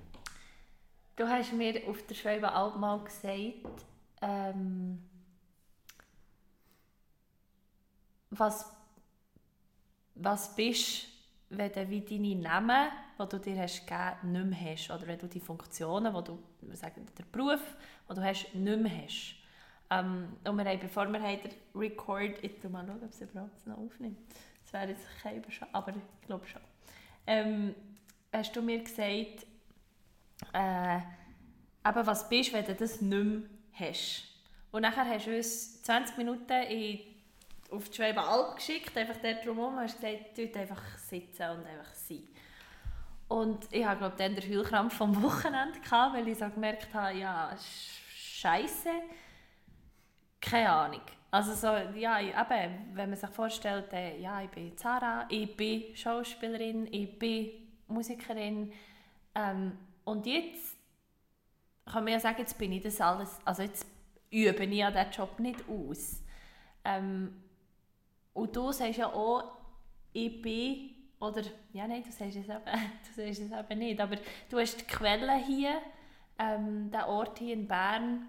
Du hast mir auf der Schweibe auch mal gesagt, ähm, was, was bist, wenn du wie deine Namen, die du dir hast gegeben, nicht mehr hast. Oder wenn du die Funktionen, die du, sagen, der Beruf, den du hast, nicht mehr hast. Ähm, und wir haben, bevor wir den Record, ich mal schauen, ob es überhaupt noch aufnimmt. Das wäre jetzt kein Überschau, aber ich glaube schon. Ähm, hast du mir gesagt, äh, eben, was bist, wenn du das nicht mehr hast? Und nachher hast du uns 20 Minuten in, auf die Schweibe Alp geschickt, einfach dort drumherum, und hast gesagt, dort einfach sitzen und einfach sein. Und ich hatte, glaube dann den Heulkrampf vom Wochenende, gehabt, weil ich so gemerkt habe, ja, scheiße, keine Ahnung. Also so, ja, eben, wenn man sich vorstellt, äh, ja, ich bin Zara, ich bin Schauspielerin, ich bin Musikerin ähm, und jetzt kann man ja sagen, jetzt bin ich das alles, also jetzt übe ich ja diesen Job nicht aus. Ähm, und du sagst ja auch, ich bin, oder, ja nein, du sagst es eben, (laughs) du sagst es eben nicht, aber du hast die Quelle hier, ähm, den Ort hier in Bern,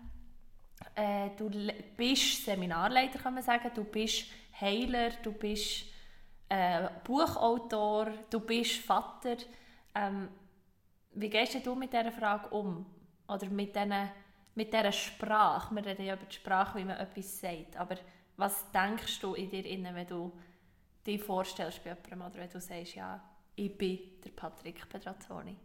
äh, du bist Seminarleiter, kann man sagen, du bist Heiler, du bist äh, Buchautor, du bist Vater. Ähm, wie gehst du mit dieser Frage um? Oder mit, diesen, mit dieser Sprache? Wir reden ja über die Sprache, wie man etwas sagt. Aber was denkst du in dir, innen, wenn du dich vorstellst bei jemandem oder wenn du sagst, ja, ich bin der Patrick Pedrazzoni?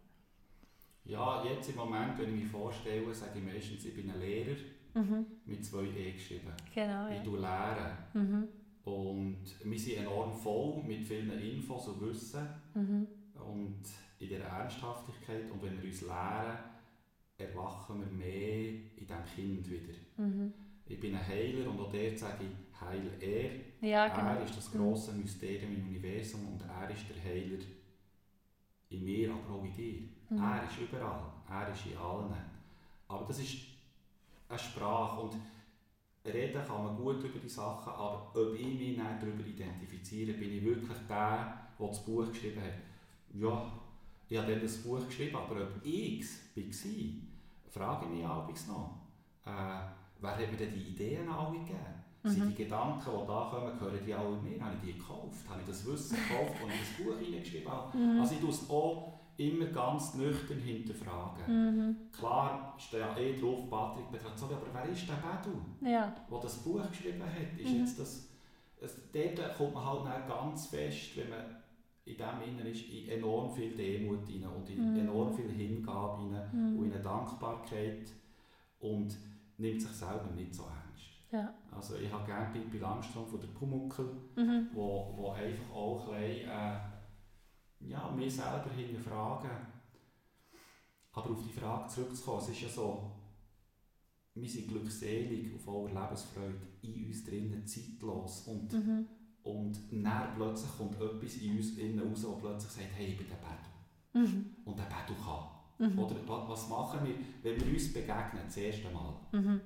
Ja, jetzt im Moment, wenn ich mich vorstelle, sage ich meistens, ich bin ein Lehrer mhm. mit zwei E geschrieben. Genau, ja. Ich tue lehren. Mhm. Und wir sind enorm voll mit vielen Infos und Wissen. Mhm. Und in dieser Ernsthaftigkeit. Und wenn wir uns lehren, erwachen wir mehr in diesem Kind wieder. Mhm. Ich bin ein Heiler und auch dort sage ich, heil er. Ja, genau. Er ist das grosse mhm. Mysterium im Universum und er ist der Heiler in mir, aber auch in dir. Mhm. Er ist überall, er ist in allen. Aber das ist eine Sprache und reden kann man gut über die Sachen, aber ob ich mich nicht darüber identifiziere, bin ich wirklich der, der das Buch geschrieben hat. Ja, ich habe dann das Buch geschrieben, aber ob ich es war, frage ich mich abends noch. Äh, wer hat mir denn die Ideen alle gegeben? Mhm. Sind die Gedanken, die da kommen, gehören die alle mir? Habe ich die gekauft? Habe ich das Wissen gekauft, als ich das Buch (laughs) hineingeschrieben habe? Mhm. Also ich tue es auch immer ganz nüchtern hinterfragen. Mhm. Klar steht ja eh drauf, Patrick Petrazzoli, aber wer ist der Bedu, ja. der das Buch geschrieben hat? Ist mhm. jetzt das, es, dort kommt man halt ganz fest, wenn man in dem Inneren ist in enorm viel Demut rein und in mm. enorm viel Hingabe rein mm. und in eine Dankbarkeit und nimmt sich selber nicht so ernst. Ja. Also ich habe gerne Pippi Langstrumpf von der Pumuckel, mhm. wo, wo einfach auch ein bisschen, äh, ja, mich selber hinterfragen. Aber auf die Frage zurückzukommen, es ist ja so, wir sind glückselig auf voller Lebensfreude in uns drinnen, zeitlos und mhm und dann plötzlich kommt etwas in uns innen raus, das plötzlich sagt, hey, ich bin der Bedu. Mhm. Und der Bedu kann. Mhm. Oder was machen wir, wenn wir uns begegnen, das erste Mal? Mhm.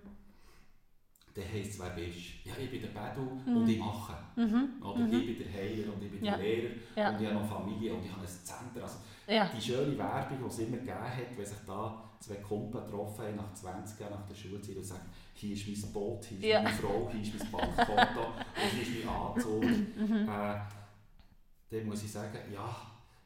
Dann heisst es, wer bist Ja, ich bin der Bedu mhm. und ich mache. Mhm. Oder mhm. ich bin der Heiler und ich bin ja. der Lehrer ja. und ich habe noch Familie und ich habe ein Zentrum. Also, ja. Die schöne Werbung, die es immer gegeben hat, wenn sich da zwei Kumpel getroffen haben nach 20 Jahren nach der Schulzeit und sagen, hier ist mein Boot, hier ist ja. meine Frau, hier ist mein Bankkonto (laughs) und hier ist mein Anzug. Mhm. Äh, dann muss ich sagen, ja,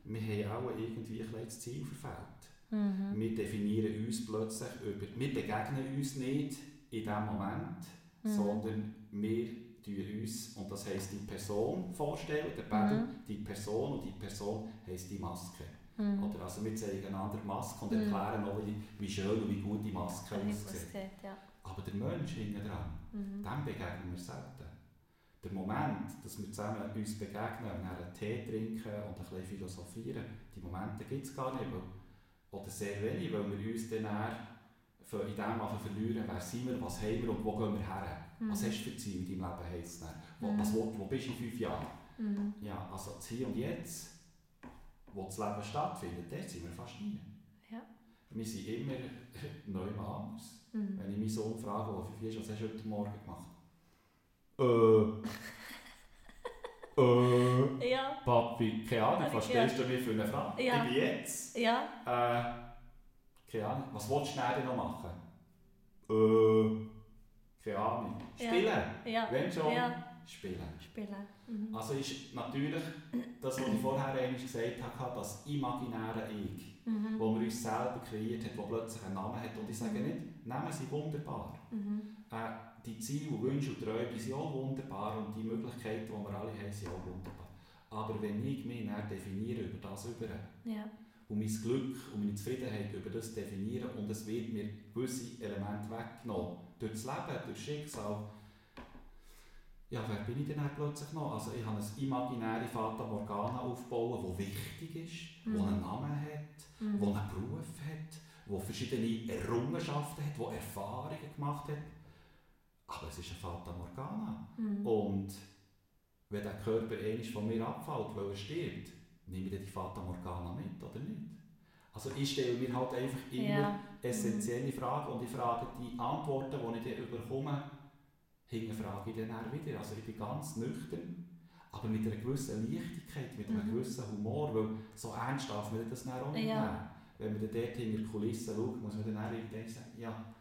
wir haben auch irgendwie ein das Ziel verfehlt. Mhm. Wir definieren uns plötzlich über, wir begegnen uns nicht in diesem Moment, mhm. sondern wir tun uns, und das heisst die Person vorstellen, der Battle, mhm. die Person und die Person heisst die Maske. Mhm. Oder also wir zeigen einander die Maske und mhm. erklären auch, wie, wie schön und wie gut die Maske aussieht. Ja. Aber der Mensch hinten dran, mhm. dem begegnen wir selten. Der Moment, dass wir zusammen uns begegnen und einen Tee trinken und ein bisschen philosophieren, die Momente gibt es gar nicht. oder sehr wenig, weil wir uns dann in dem einfach verlieren, wer sind wir, was haben wir und wo gehen wir her. Mhm. Was hast du für Ziel in deinem Leben? Heisst wo, mhm. was, wo, wo bist du in fünf Jahren? Mhm. Ja, also das Hier und Jetzt, wo das Leben stattfindet, dort sind wir fast nie. Ja. Wir sind immer (laughs) neu anders. Mhm. Wenn ich meinen Sohn frage, der fünf ist, was hast du heute Morgen gemacht? Äh. (laughs) äh. Ja. Papi, keine Ahnung, was stellst du mir für eine Frage? Ja. Ich bin jetzt. Ja. Äh. Keine Ahnung, was willst du schnell noch machen? Äh. Keine Ahnung. Spielen. Ja. ja. Wenn schon, ja. spielen. Spielen. Mhm. Also ist natürlich das, was ich vorher einmal gesagt habe, das imaginäre Ich mhm. wo wir uns selber kreiert haben, wo plötzlich einen Namen hat. Und ich sage mhm. nicht, Namen sind wunderbar. Mhm. Äh, die Ziele, Wünsche und Träume sind auch wunderbar und die Möglichkeiten, die wir alle haben, sind auch wunderbar. Aber wenn ich mich definiere über das über ja. Und mein Glück und meine Zufriedenheit über das definieren und es wird mir gewisse Elemente weggenommen, durch das Leben, durch das Schicksal, ja, wer bin ich denn plötzlich noch? Also ich habe eine imaginäre Fata Morgana aufgebaut, die wichtig ist, mhm. die einen Namen hat, mhm. die einen Beruf hat, die verschiedene Errungenschaften hat, die Erfahrungen gemacht hat. Aber es ist eine Fata Morgana. Mhm. Und wenn der Körper einmal von mir abfällt, weil er stirbt, nehme ich die Fata Morgana mit oder nicht? Also ich stelle mir halt einfach immer ja. essentielle Fragen und ich frage die Antworten, die ich dann bekomme, hinterfrage ich dann auch wieder. Also ich bin ganz nüchtern, aber mit einer gewissen Leichtigkeit, mit einem mhm. gewissen Humor, weil so ernst darf man das dann auch nicht ja. nehmen. Wenn man dann dort hinter die Kulissen schaut, muss man dann auch irgendwann sagen, ja,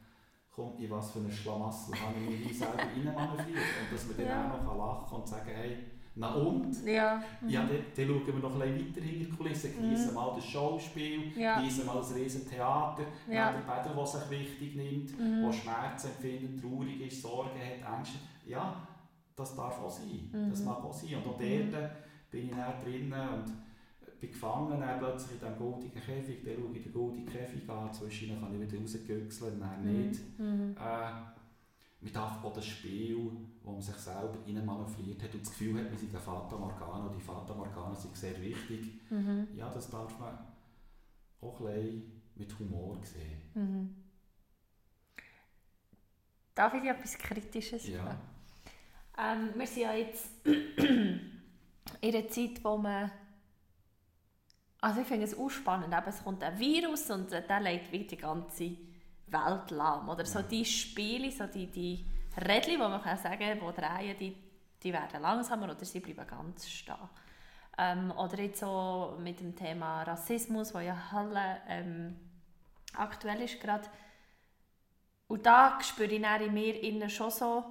komm, in was für einen Schlamassel habe ich mich selber reinmanövriert. Und dass man dann ja. auch noch lachen kann und sagen, hey, Na und? Ja. Mhm. Ja, dann, dann schauen wir noch ein bisschen weiter hinter die Kulissen, genießen Mhm. mal das Schauspiel, Ja. genießen mal das riesen Theater, Ja. der Bäder, der sich wichtig nimmt, Mhm. der Schmerzen empfindet, traurig ist, Sorgen hat, Ängste. Ja, das darf auch sein. Das Mhm. mag auch sein. Und auch Mhm. dort bin ich dann drinnen und bin gefangen dann plötzlich in diesem goldigen Käfig. Dann schaue ich den goldigen Käfig an, zwischendurch kann ich wieder rausgüchseln, dann nicht. Mhm. Äh, man darf auch das Spiel, wo man sich selber manövriert hat und das Gefühl hat, man sei ein Fata Morgana, die Fata Morgana sind sehr wichtig. Mhm. Ja, das darf man auch ein mit Humor sehen. Mhm. Darf ich dir etwas Kritisches Ja. fragen? Ähm, wir sind ja jetzt (clears throat) in einer Zeit, wo man. Also ich finde es auch spannend, eben, es kommt ein Virus und äh, der legt wie die ganze Welt lahm. Oder so die Spiele, so die, die Rädchen, wo man kann sagen die drehen, die, die werden langsamer oder sie bleiben ganz stehen. Ähm, oder jetzt so mit dem Thema Rassismus, wo ja Halle ähm, aktuell ist gerade. Und da spüre ich in mir innen schon so,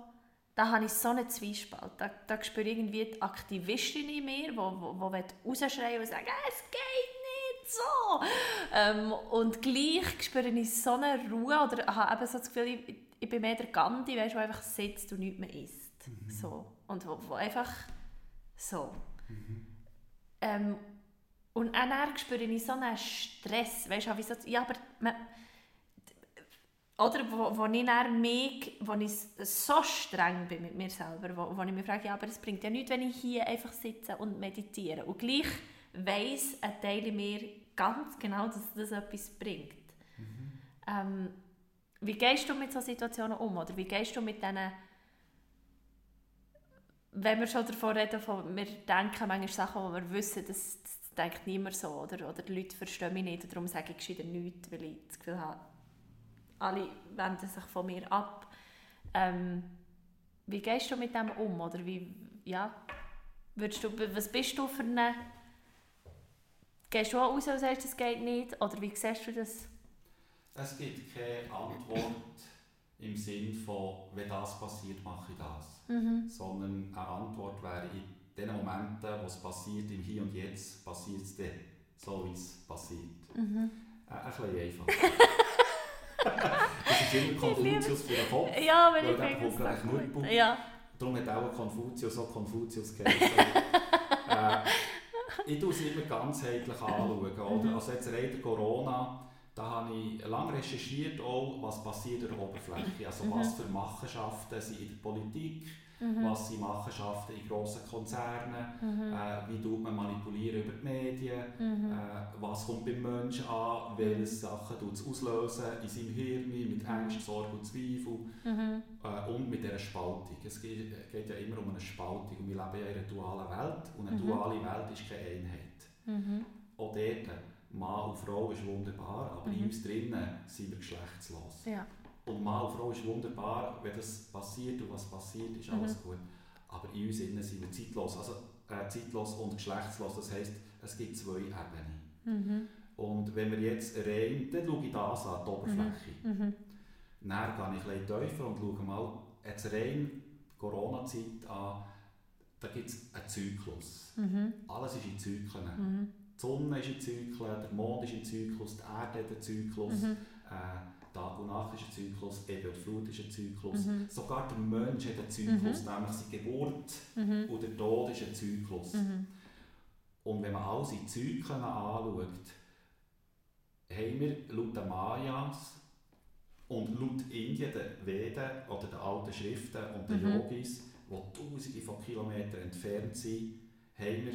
da habe ich so einen Zwiespalt. Da, da spüre ich irgendwie die Aktivistin in mir, die rausschreien und sagen, es geht so. Ähm, und gleich spüre ich so eine Ruhe oder habe eben so das Gefühl, ich, ich bin mehr der Gandhi, weißt, der einfach sitzt und nichts mehr isst. So. Und wo, wo einfach so. Ähm, und dann spüre ich so einen Stress, weißt du, wie so, ja, aber man, oder wo, wo ich dann mich, wo ich so streng bin mit mir selber, wo, wo ich mich frage, ja, aber es bringt ja nichts, wenn ich hier einfach sitze und meditiere. Und gleich weiss ein Teil in mir ganz genau, dass das etwas bringt. Ähm, wie gehst du mit solchen Situationen um? Oder wie gehst du mit diesen, wenn wir schon davon reden, von, wir denken manchmal Sachen, wo wir wissen, das, das denkt niemand so, oder, oder die Leute verstehen mich nicht, und darum sage ich gescheiter nichts, weil ich das Gefühl habe, alle wenden sich von mir ab. Ähm, wie gehst du mit dem um? Oder wie, ja, würdest du, was bist du für eine... Gehst du auch raus und sagst, es geht nicht? Oder wie siehst du das? Es gibt keine Antwort im Sinn von, wenn das passiert, mache ich das. Mhm. Sondern eine Antwort wäre, in den Momenten, wo es passiert, im Hier und Jetzt, passiert es dann, so wie es passiert. Mhm. Äh, ein bisschen einfach. (laughs) das ist immer Konfuzius für den Kopf. Ja, wenn ich denke, es ist gut. Darum hat auch Konfuzius so Konfuzius geheißen. Ich schaue es immer ganzheitlich anschauen. Oder? Mhm. Also jetzt rein Corona, da habe ich lange recherchiert, auch, was passiert an der Oberfläche. Also Mhm. was für Machenschaften sind in der Politik, Mhm. was sind Machenschaften in grossen Konzernen, Mhm. äh, wie tut man manipulieren über die Medien, Mhm. äh, was kommt beim Menschen an, welche Sachen tut es auslösen in seinem Hirn mit Angst, Sorge und Zweifel. Mhm. Äh, und mit dieser Spaltung. Es geht, geht ja immer um eine Spaltung. Und wir leben ja in einer dualen Welt. Und eine Mhm. duale Welt ist keine Einheit. Mhm. Auch dort, Mann und Frau ist wunderbar, aber in Mhm. uns drinnen sind wir geschlechtslos. Ja. Und Mann und Frau ist wunderbar, wenn das passiert und was passiert, ist alles Mhm. gut. Aber in uns innen sind wir zeitlos. Also äh, zeitlos und geschlechtslos. Das heisst, es gibt zwei Ebenen. Mhm. Und wenn wir jetzt rein, dann schaue ich das an, die Oberfläche. Mhm. Dann gehe ich ein bisschen tiefer und schaue mal jetzt rein Corona-Zeit an. Da gibt es einen Zyklus. Mhm. Alles ist in Zyklen. Mhm. Die Sonne ist in Zyklen, der Mond ist in Zyklus, die Erde hat einen Zyklus, Mhm. äh, Tag und Nacht ist ein Zyklus, Ebbe und Flut ist ein Zyklus. Mhm. Sogar der Mensch hat einen Zyklus, nämlich seine Geburt Mhm. und der Tod ist ein Zyklus. Mhm. Und wenn man all diese Zyklen anschaut, haben wir laut den Mayas und laut Indien, den Veden oder den alten Schriften und den Mhm. Yogis, die tausende von Kilometern entfernt sind, haben wir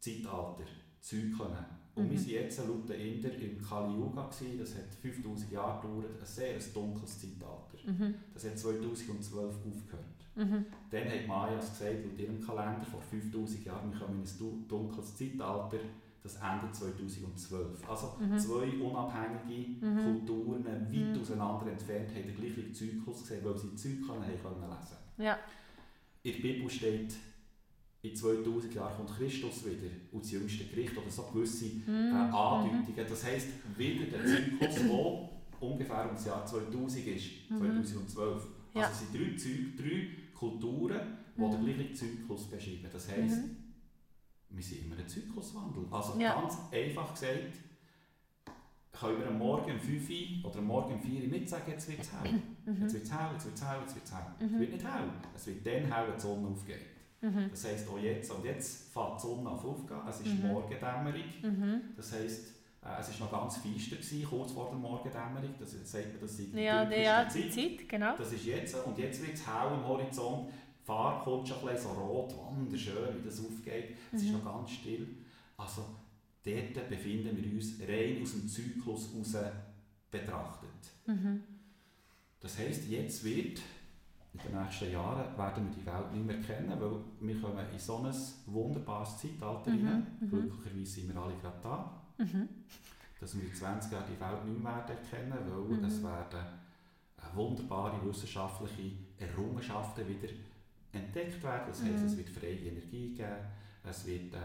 Zeitalter, Zyklen. Und Mhm. wir waren jetzt laut den Inder im Kali Yuga, gewesen, das hat 5000 Jahre gedauert, ein sehr dunkles Zeitalter. Mhm. Das hat 2012 aufgehört. Mhm. Dann die Mayas gesagt, laut ihrem Kalender vor 5000 Jahren, wir kommen in ein du- dunkles Zeitalter, das endet 2012. Also Mhm. zwei unabhängige Mhm. Kulturen, weit Mhm. auseinander entfernt, haben den gleichen Zyklus gesehen, weil sie die Zyklen haben können lesen Ja. In der Bibel steht, in 2000 Jahren kommt Christus wieder und das jüngste Gericht oder so gewisse äh, Mhm. Andeutungen. Das heisst, wieder der Zyklus, der ungefähr ums Jahr 2000 ist, Mhm. 2012. Ja. Also es sind drei, Zeug, drei Kulturen, die den gleichen Zyklus beschreiben. Das heisst, mhm. wir sind immer ein Zykluswandel. Also ja. ganz einfach gesagt, können wir am Morgen um 5 Uhr oder am Morgen um 4 Uhr nicht sagen, jetzt wird es hell. Mhm. Jetzt wird es hell, jetzt wird es hell, jetzt wird es hell. Mhm. Es wird nicht hell. Es wird dann hell, wenn die Sonne aufgeht. Mhm. Das heisst auch jetzt, und jetzt fängt die Sonne auf aufgehen, es ist mhm. Morgendämmerung. Mhm. Das heisst, äh, es war noch ganz feister, gewesen, kurz vor der Morgendämmerung. Das sagt man, das ist die ja, ja, Zeit. Zeit. genau. Das ist jetzt, und jetzt wird es hell am Horizont. Die Farbe kommt schon ein bisschen so rot, wunderschön, wie das aufgeht. Es ist mhm. noch ganz still. Also, dort befinden wir uns rein aus dem Zyklus heraus betrachtet. Mhm. Das heisst, jetzt wird in den nächsten Jahren werden wir die Welt nicht mehr kennen, weil wir kommen in so ein wunderbares Zeitalter mhm. rein. Mhm. Glücklicherweise sind wir alle gerade da. Mhm. Dass wir in 20 Jahren die Welt nicht mehr werden erkennen, weil mhm. es werden wunderbare wissenschaftliche Errungenschaften wieder entdeckt werden. Das heisst, es mhm. wird freie Energie geben, es wird äh,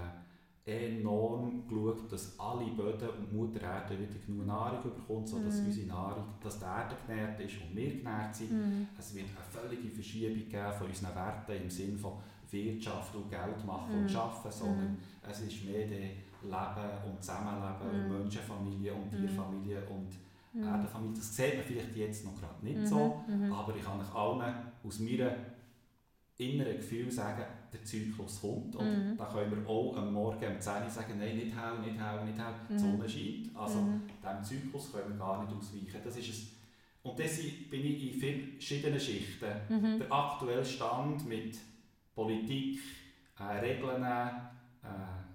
enorm geschaut, dass alle Böden und Mutter Erde wieder genug Nahrung bekommen, sodass mm. unsere Nahrung, dass die Erde genährt ist und wir genährt sind. Mm. Es wird eine völlige Verschiebung geben von unseren Werten im Sinne von Wirtschaft und Geld machen mm. und mhm. arbeiten, sondern mm. es ist mehr das Leben und Zusammenleben und mhm. Menschenfamilie und mhm. Tierfamilie und Erdenfamilie. Das sieht man vielleicht jetzt noch gerade nicht so, aber ich kann euch allen aus meiner inneren Gefühl sagen, der Zyklus kommt. Und mhm. dann können wir auch am Morgen um 10 Uhr sagen, nein, nicht hell, nicht hell, nicht die mhm. Sonne scheint. Also mhm. diesem Zyklus können wir gar nicht ausweichen. Das ist es. Und dann bin ich in vielen verschiedenen Schichten. Mhm. Der aktuelle Stand mit Politik, äh, Regeln, äh,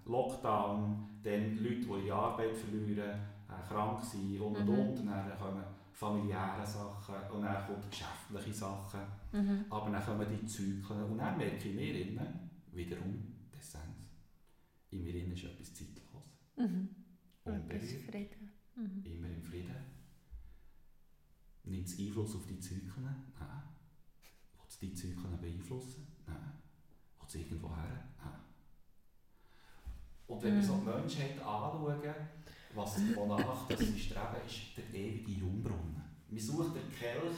Lockdown, dann Leute, die ihre Arbeit verlieren, äh, krank sind und und mhm. und. Und dann kommen familiäre Sachen und dann kommen geschäftliche Sachen. Mhm. Aber dann kommen die Zyklen und dann merke ich mir innen, wiederum Essenz. In mir innen ist etwas zeitlos. Mhm. Unberührt. Frieden. Mhm. Immer im Frieden. Nimmt es Einfluss auf die Zyklen? Nein. Will es die Zyklen beeinflussen? Nein. Will es irgendwo her? Nein. Und wenn wir so die mhm. Menschheit anschauen, was wonach das streben, ist der ewige Jungbrunnen. Wir suchen den Kelch,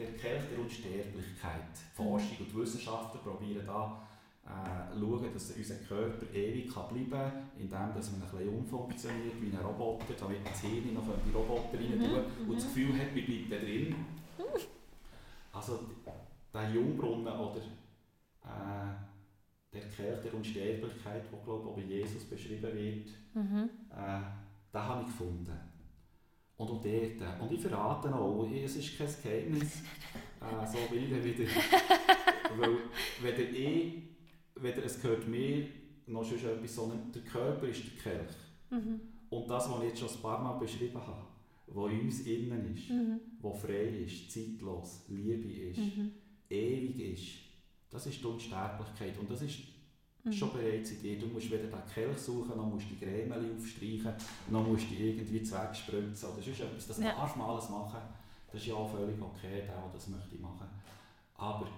der Kelch der Unsterblichkeit. Die Forschung und die Wissenschaftler probieren da äh, schauen, dass unser Körper ewig kann bleiben kann, indem dass man ein bisschen umfunktioniert wie ein Roboter, damit das Hirn noch die Roboter rein tun mhm, und das mhm. Gefühl hat, wir bleiben da drin. (laughs) Also der Jungbrunnen oder äh, der Kelch der Unsterblichkeit, der glaube ich bei Jesus beschrieben wird, mhm. äh, den habe ich gefunden. Und auch dort. Und ich verrate auch, es ist kein Geheimnis, (laughs) äh, so will ich wieder. Weil, weder ich, weder es gehört mir, noch sonst etwas, sondern der Körper ist der Kelch. Mhm. Und das, was ich jetzt schon ein paar Mal beschrieben habe, was in uns innen ist, mhm. was frei ist, zeitlos, Liebe ist, mhm. ewig ist, das ist die Unsterblichkeit. Und das ist mhm. schon bereits in dir. Du musst weder den Kelch suchen, noch musst du die Creme aufstreichen, noch musst du irgendwie zwegspritzen oder sonst etwas. Das ja. darfst du alles machen. Das ist ja auch völlig okay, der, das möchte ich machen. Aber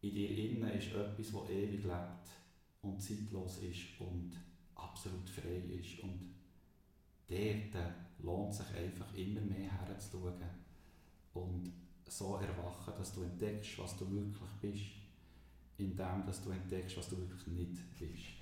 in dir innen ist etwas, das ewig lebt und zeitlos ist und absolut frei ist. Und dort lohnt sich einfach immer mehr herzuschauen und so erwachen, dass du entdeckst, was du wirklich bist in dem, dass du entdeckst, was du wirklich nicht bist.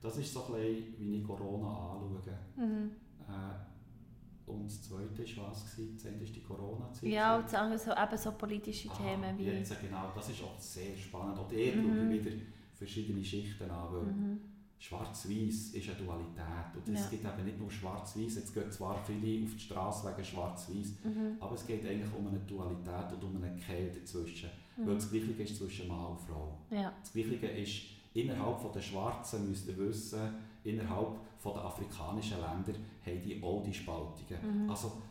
Das ist so ein bisschen, wie ich Corona anschaue. Mhm. Äh, und das Zweite war was? Das eine ist die Corona-Zeit. Ja, und das andere so, eben so politische Aha, Themen wie... Jetzt, genau, das ist auch sehr spannend. Auch der mhm. wieder verschiedene Schichten an, weil mhm. Schwarz-Weiß ist eine Dualität. Und es ja. gibt eben nicht nur Schwarz-Weiß, jetzt gehen zwar viele auf die Straße wegen Schwarz-Weiß, mhm. aber es geht eigentlich um eine Dualität und um eine Kälte dazwischen. Mhm. Weil das Gleiche ist zwischen Mann und Frau. Ja. Das Gleiche ist innerhalb der Schwarzen, müsst ihr wissen, innerhalb der afrikanischen Länder haben die auch die Spaltungen. Mhm. Also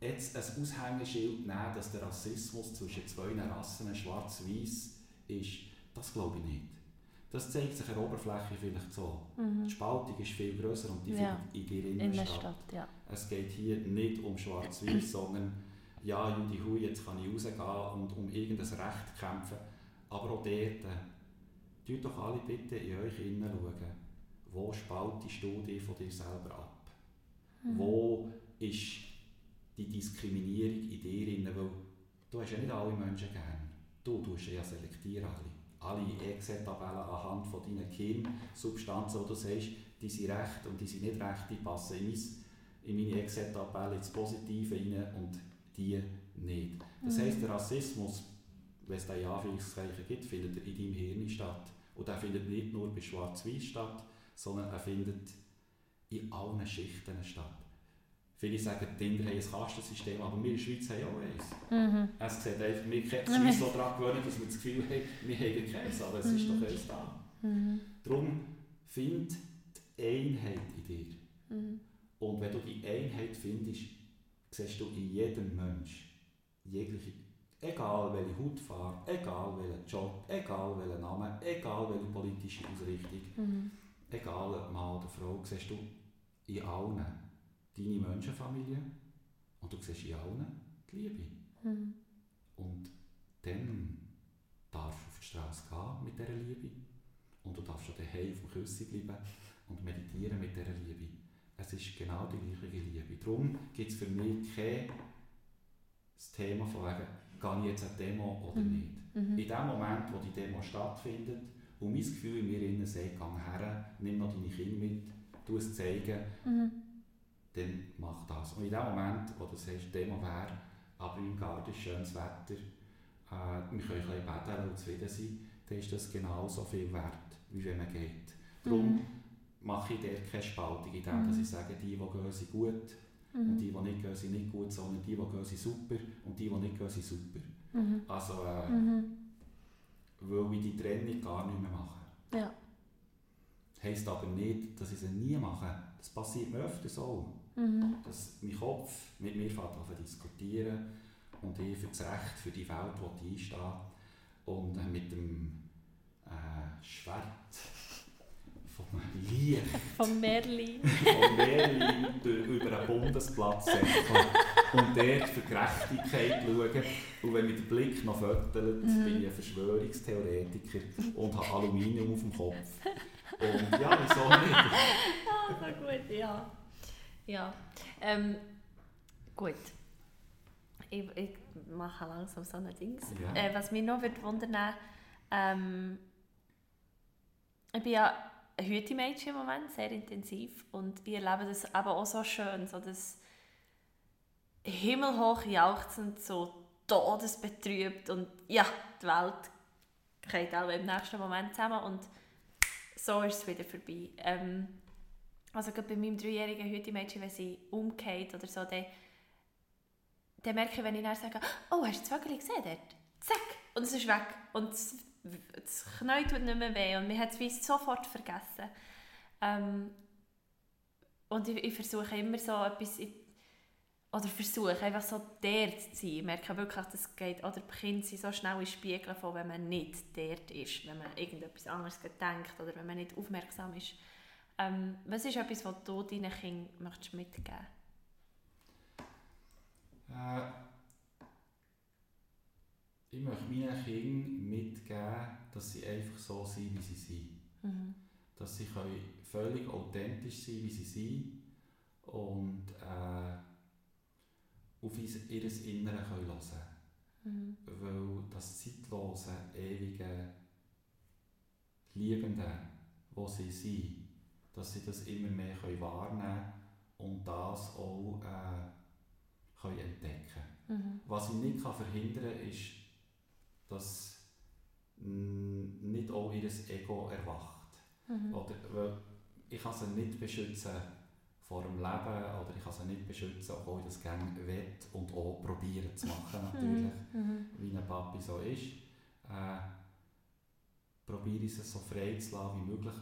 jetzt ein Aushängeschild nehmen, dass der Rassismus zwischen zwei Rassen schwarz-weiß ist, das glaube ich nicht. Das zeigt sich an der Oberfläche vielleicht so. Mhm. Die Spaltung ist viel grösser und die ja. findet in der Innenstadt. Stadt, ja. Es geht hier nicht um schwarz-weiß, (clears throat) sondern ja, Judy Hui, jetzt kann ich rausgehen und um irgendein Recht kämpfen. Aber auch dort, äh, doch alle bitte in euch hineinschauen. Wo spaltest du dich von dir selber ab? Mhm. Wo ist die Diskriminierung in dir drin? Weil du hast ja nicht alle Menschen gern. Du tust ja selektieren alle. alle Excel-Tabellen anhand von deinen Kirnsubstanzen, wo du sagst, die sind recht und die sind nicht recht, die passen in, mein, in meine Excel-Tabelle ins Positive rein und die nicht. Das mhm. heisst, der Rassismus, wenn es da in Anführungszeichen gibt, findet er in deinem Hirn statt. Und er findet nicht nur bei Schwarz-Weiß statt, sondern er findet in allen Schichten statt. Viele sagen, die Inder haben ein Kastensystem, aber wir in der Schweiz haben auch eins. Mhm. (laughs) Es sieht einfach, wir sind so daran gewöhnt, dass wir das Gefühl haben, wir haben keins, aber es mhm. ist doch eins da. Mhm. Darum find die Einheit in dir. Mhm. Und wenn du die Einheit findest, siehst du in jedem Mensch jegliche, egal welche Hautfarbe, egal welchen Job, egal welchen Namen, egal welche politische Ausrichtung, mhm. egal ob Mann oder Frau, siehst du in allen deine Menschenfamilie und du siehst in allen die Liebe. Mhm. Und dann darfst du auf die Straße gehen mit dieser Liebe und du darfst schon daheim auf dem Küssen bleiben und meditieren mit dieser Liebe. Es ist genau die gleiche Liebe. Darum gibt es für mich kein Thema von wegen, gehe ich jetzt eine Demo oder mhm. nicht. Mhm. In dem Moment, wo die Demo stattfindet und mein Gefühl in mir innen sagt, geh her, nimm noch deine Kinder mit, tu es zeigen, mhm dann mach das. Und in dem Moment, wo du sagst, Demo wäre, aber im Garten ist schönes Wetter, äh, wir können ein bisschen baden und zufrieden sein, dann ist das genauso viel wert, wie wenn man geht. Darum mhm. Mache ich dort keine Spaltung, in dem, mhm. dass ich sage, die, die gehen, sind gut mhm. und die, die nicht gehen, sind nicht gut, sondern die, die gehen, sind super und die, die nicht gehen, sind super. Mhm. Also, äh, mhm. weil ich die Trennung gar nicht mehr mache. Ja. Heisst aber nicht, dass ich sie nie mache. Das passiert mir öfters auch. Mhm. Dass mein Kopf mit mir anfängt diskutieren und ich für das Recht, für die Welt einstehen und äh, mit dem äh, Schwert vom Licht vom Merlin vom Merlin über einen Bundesplatz und dort für Gerechtigkeit schauen und wenn mit dem Blick noch fötelt, mhm. bin ich ein Verschwörungstheoretiker und habe Aluminium auf dem Kopf und ja, wieso nicht? (laughs) ah, so gut, ja ja. Ähm, gut. Ich, ich mache langsam so ein Ding. Ja. Äh, was mich noch wundern ähm, ich bin ja ein Hütemädchen im Moment, sehr intensiv. Und ich erlebe das eben auch so schön, so das himmelhoch jauchzend, so todesbetrübt und ja, die Welt geht auch im nächsten Moment zusammen und so ist es wieder vorbei. Ähm, also gerade bei meinem dreijährigen heute Mädchen, wenn sie umgeht oder so, dann, dann merke ich, wenn ich dann sage, oh, hast du das Vögel gesehen dort? Zack! Und es ist weg. Und das, das Knie tut nicht mehr weh. Und man hat es sofort vergessen. Ähm, und ich, ich versuche immer so etwas, oder versuche einfach so der zu sein. Ich merke wirklich, dass es geht, oder Kinder sind so schnell in Spiegel von, wenn man nicht dort ist, wenn man irgendetwas anderes denkt oder wenn man nicht aufmerksam ist. Ähm, was ist etwas, was du deinen Kindern möchtest mitgeben äh, Ich möchte meinen Kindern mitgeben, dass sie einfach so sind, wie sie sind. Mhm. Dass sie können völlig authentisch sein wie sie sind und äh, auf ihr Inneres hören können. Mhm. Weil das zeitlose, ewige, Liebende, wo sie sind, dass sie das immer mehr können wahrnehmen können und das auch äh, können entdecken mhm. Was ich nicht kann verhindern kann, ist, dass nicht auch ihr Ego erwacht. Mhm. Oder, weil ich kann sie nicht beschützen vor dem Leben oder ich kann sie nicht beschützen, obwohl ich das gerne will und auch probieren zu machen (laughs) natürlich, mhm. wie ein Papi so ist. Äh, probiere ich es so frei zu lassen wie möglich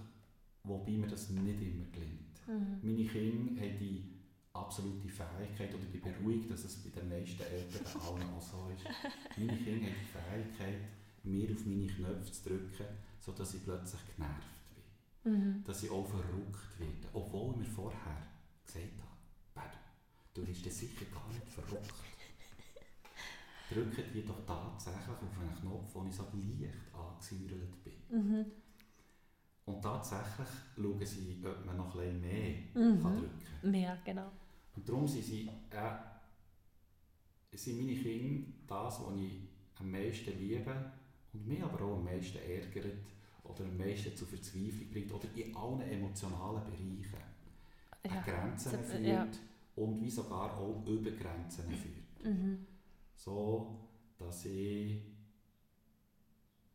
wobei mir das nicht immer gelingt. Mhm. Meine Kinder haben die absolute Fähigkeit, oder bin beruhigt, dass es bei den meisten Eltern allen auch so ist. Meine Kinder haben die Fähigkeit, mir auf meine Knöpfe zu drücken, sodass ich plötzlich genervt bin. Mhm. Dass ich auch verrückt werde. Obwohl ich mir vorher gesagt habe, du bist sicher gar nicht verrückt. Drücken die doch tatsächlich auf einen Knopf, wo ich so leicht angesäuert bin. Mhm. Und tatsächlich schauen sie, ob man noch ein mehr mhm. kann drücken kann. Ja, genau. Und darum sind, sie, äh, sind meine Kinder das, was ich am meisten liebe und mich aber auch am meisten ärgert oder am meisten zu Verzweiflung bringt oder in allen emotionalen Bereichen Ja. an Grenzen so- führt ja. und wie sogar auch über Grenzen führt. Mhm. So, dass ich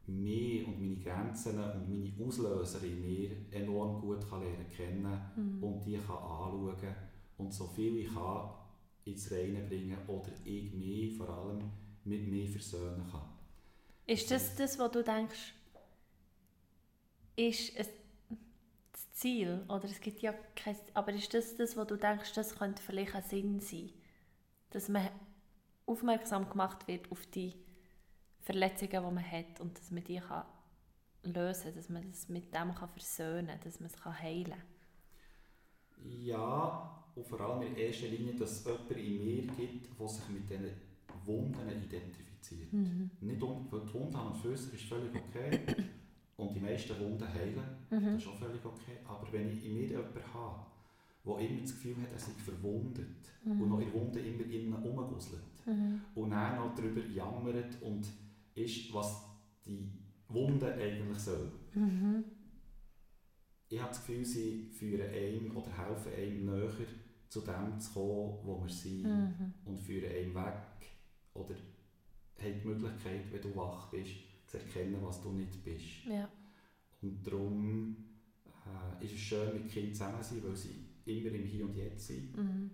mich und meine Grenzen und meine Auslöser in mir enorm gut kann lernen kennen Mhm. und die kann anschauen und so viel ich kann ins Reine bringen oder ich mich vor allem mit mir versöhnen kann. Ist das das, was du denkst, ist es das Ziel? Oder es gibt ja kein... Aber ist das das, was du denkst, das könnte vielleicht ein Sinn sein? Dass man aufmerksam gemacht wird auf die Verletzungen, die man hat und dass man die kann lösen kann, dass man das mit dem kann versöhnen kann, dass man es kann heilen kann. Ja, und vor allem in erster Linie, dass es jemanden in mir gibt, der sich mit diesen Wunden identifiziert. Mhm. Nicht um, weil die Wunden an und für sich ist völlig okay und die meisten Wunden heilen, das Mhm. ist auch völlig okay. Aber wenn ich in mir jemanden habe, der immer das Gefühl hat, er sei verwundet Mhm. und noch in der Wunde immer innen rumguselt Mhm. und dann noch darüber jammert und ist, was die Wunde eigentlich soll. Mhm. Ich habe das Gefühl, sie führen einem oder helfen einem näher zu dem zu kommen, wo wir sind Mhm. und führen einem weg oder haben die Möglichkeit, wenn du wach bist, zu erkennen, was du nicht bist. Ja. Und darum äh, ist es schön, mit Kindern zusammen zu sein, weil sie immer im Hier und Jetzt sind, Mhm.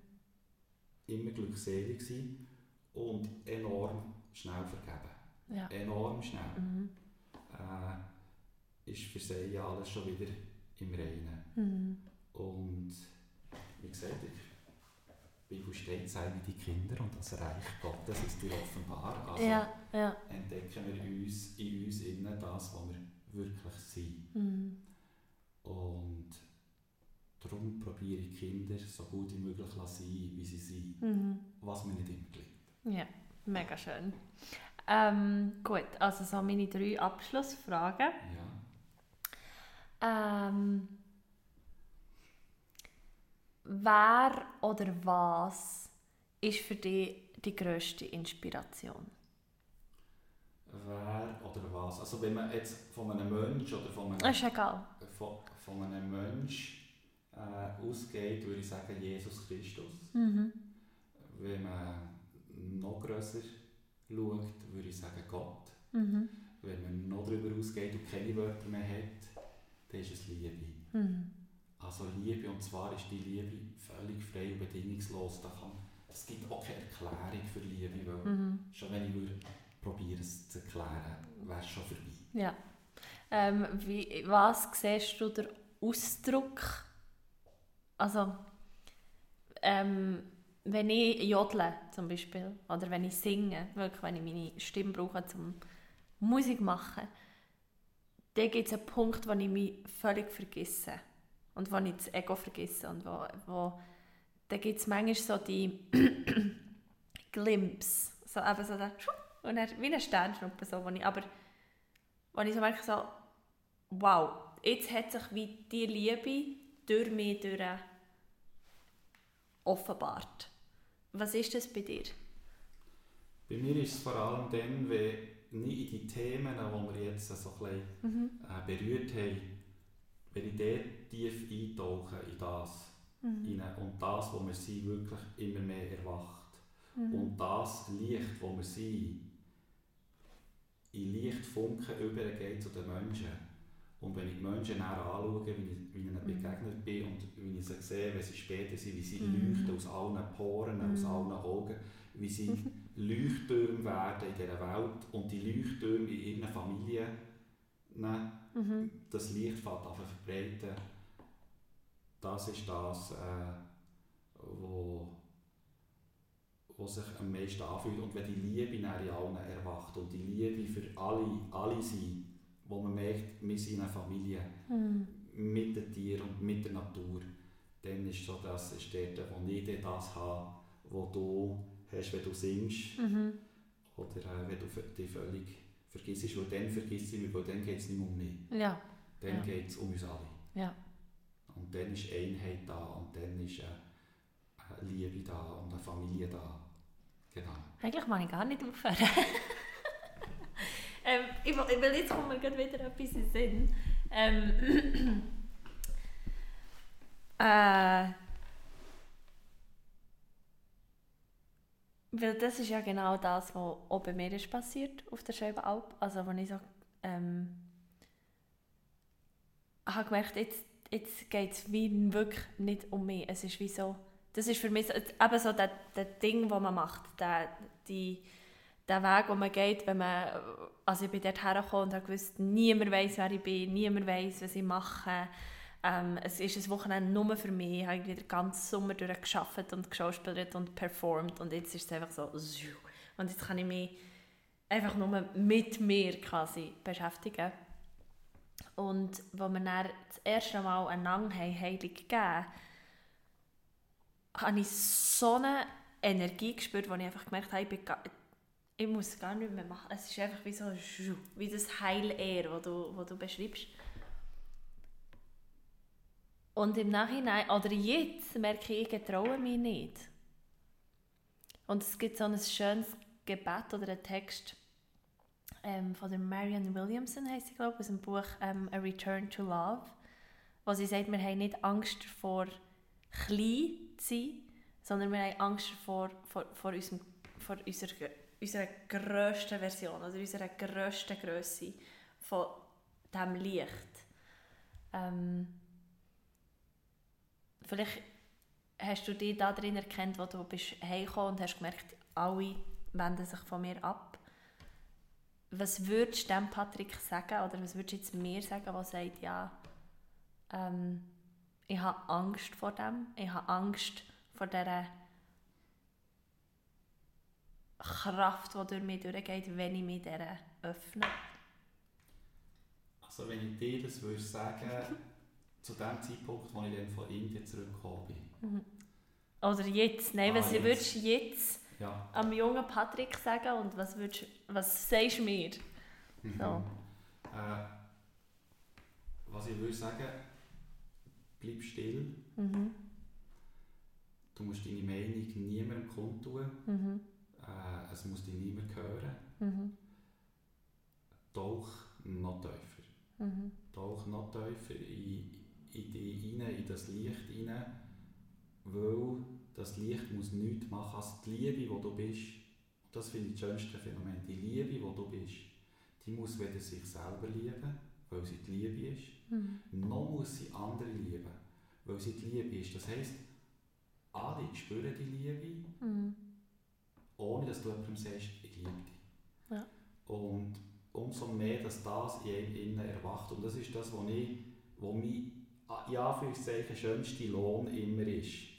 immer glückselig sind und enorm schnell vergeben. Ja. Enorm schnell. Mhm. Äh, ist für sie ja alles schon wieder im Reinen. Mhm. Und wie gesagt, in der Bibel steht, sei wie die Kinder und das Reich Gottes ist dir offenbar. Also Ja, ja. entdecken wir uns, in uns innen das, was wir wirklich sind. Mhm. Und darum probiere ich Kinder so gut wie möglich zu sein, wie sie sind, Mhm. was mir nicht immer gelingt. Ja, mega schön. Ähm, gut, also so meine drei Abschlussfragen. Ja. Ähm, wer oder was ist für dich die grösste Inspiration? Wer oder was? Also wenn man jetzt von einem Mensch oder von einem, ist egal. von, von einem Mensch äh, ausgeht, würde ich sagen Jesus Christus. Mhm. Wenn man noch grösser schaut, würde ich sagen Gott. Mhm. Wenn man noch darüber ausgeht und keine Wörter mehr hat, dann ist es Liebe. Mhm. Also Liebe, und zwar ist die Liebe völlig frei und bedingungslos. Da kann, es gibt auch keine Erklärung für Liebe, weil Mhm. schon wenn ich würde probieren es zu erklären, wäre es schon vorbei. Ja. Ähm, wie, was siehst du der Ausdruck? Also, ähm, wenn ich jodle zum Beispiel, oder wenn ich singe, wirklich, wenn ich meine Stimme brauche zum Musik machen, dann gibt es einen Punkt, wo ich mich völlig vergesse. Und wo ich das Ego vergesse. Und wo, wo, dann gibt es manchmal so die (clears throat) Glimpse. So, eben so der, und dann, wie eine Sternschnuppe, so, wo ich, aber wo ich so merke, so, wow, jetzt hat sich wie die Liebe durch mich durch offenbart. Was ist das bei dir? Bei mir ist es vor allem dann, wenn nicht in die Themen, die wir jetzt so ein bisschen äh, berührt haben, wenn ich dort tief eintauche in das rein und das, wo wir sind, wirklich immer mehr erwacht. Und das Licht, wo wir sind, in Lichtfunken übergeht zu den Menschen. Und wenn ich die Menschen näher anschaue, wie ich, wie ich ihnen begegnet bin und wie ich sie sehe, wenn sie später sind, wie sie leuchten aus allen Poren, aus allen Augen, wie sie (laughs) Leuchttürme werden in dieser Welt und die Leuchttürme in ihren Familien, ne, das Licht an zu verbreiten. Das ist das, äh, wo, wo sich am meisten anfühlt. Und wenn die Liebe in allen erwacht und die Liebe für alle, alle sind, wo man merkt, wir sind eine Familie mit den Tieren und mit der Natur, dann ist so das ist dort, wo ich das habe, was du hast, wenn du singst oder äh, wenn du dich völlig vergisst, weil dann vergisst ich mich, weil dann geht es nicht um mich, Ja, dann Ja. geht es um uns alle. ja. Und dann ist Einheit da und dann ist äh, eine Liebe da und eine Familie da. Genau. Eigentlich mag ich gar nicht aufhören. (laughs) ähm, ich, will, jetzt kommt mir gerade wieder etwas in den Sinn. Ähm, (clears throat) äh, weil das ist ja genau das, was bei mir ist passiert auf der Scheibenalp. Also, wenn ich so ähm, habe gemerkt, jetzt, jetzt geht es wirklich nicht um mich. Es ist wie so, das ist für mich so, eben so das, das Ding, das man macht, der, die, der Weg, den man geht, wenn man, also ich bin dort hergekommen und habe gewusst, niemand weiß, wer ich bin, niemand weiß, was ich mache. Ähm, es ist ein Wochenende nur für mich. Ich habe den ganzen Sommer durch geschafft und geschauspielert und performt und jetzt ist es einfach so und jetzt kann ich mich einfach nur mit mir quasi beschäftigen. Und als wir dann das erste Mal einander heilig gegeben habe ich so eine Energie gespürt, wo ich einfach gemerkt habe, ich, bin ich muss gar nicht mehr machen. Es ist einfach wie so wie das Heil-Air, das du, wo du beschreibst. Und im Nachhinein, oder jetzt, merke ich, ich traue mich nicht. Und es gibt so ein schönes Gebet oder einen Text, ähm, von der Marianne Williamson, heißt sie, glaube aus dem Buch ähm, A Return to Love, wo sie sagt, wir haben nicht Angst vor klein zu sein, sondern wir haben Angst vor, vor, vor, unserem, vor unserer, unserer grössten Version, also unserer grössten Größe von diesem Licht. Ähm, vielleicht hast du dich da drin erkannt, wo du bist heimgekommen und hast gemerkt, alle wenden sich von mir ab was würdest du dem Patrick sagen oder was würdest du jetzt mir sagen, der sagt, ja, ähm, ich habe Angst vor dem, ich habe Angst vor dieser Kraft, die durch mich durchgeht, wenn ich mich dieser öffne? Also wenn ich dir das würde sagen, (laughs) zu dem Zeitpunkt, wo ich dann von Indien zurückgekommen bin. Mhm. Oder jetzt, nein, ah, was jetzt. würdest du jetzt ja. am jungen Patrick sagen und was, würdest, was sagst du mir? Mhm. So. Äh, was ich würde sagen, bleib still. Mhm. Du musst deine Meinung niemandem kundtun. Mhm. Äh, es muss dich niemand hören. Mhm. Tauch noch tiefer. Mhm. Tauch noch tiefer in, in dich rein, in das Licht rein, weil das Licht muss nichts machen als die Liebe, die du bist. Das finde ich das schönste Phänomen. Die Liebe, die du bist, die muss weder sich selber lieben, weil sie die Liebe ist, mhm. noch muss sie andere lieben, weil sie die Liebe ist. Das heisst, alle spüren die Liebe, mhm. ohne dass du jemandem sagst, ich liebe dich. Ja. Und umso mehr, dass das in einem innen erwacht. Und das ist das, was ich, wo mein, ja, für das schönste Lohn immer ist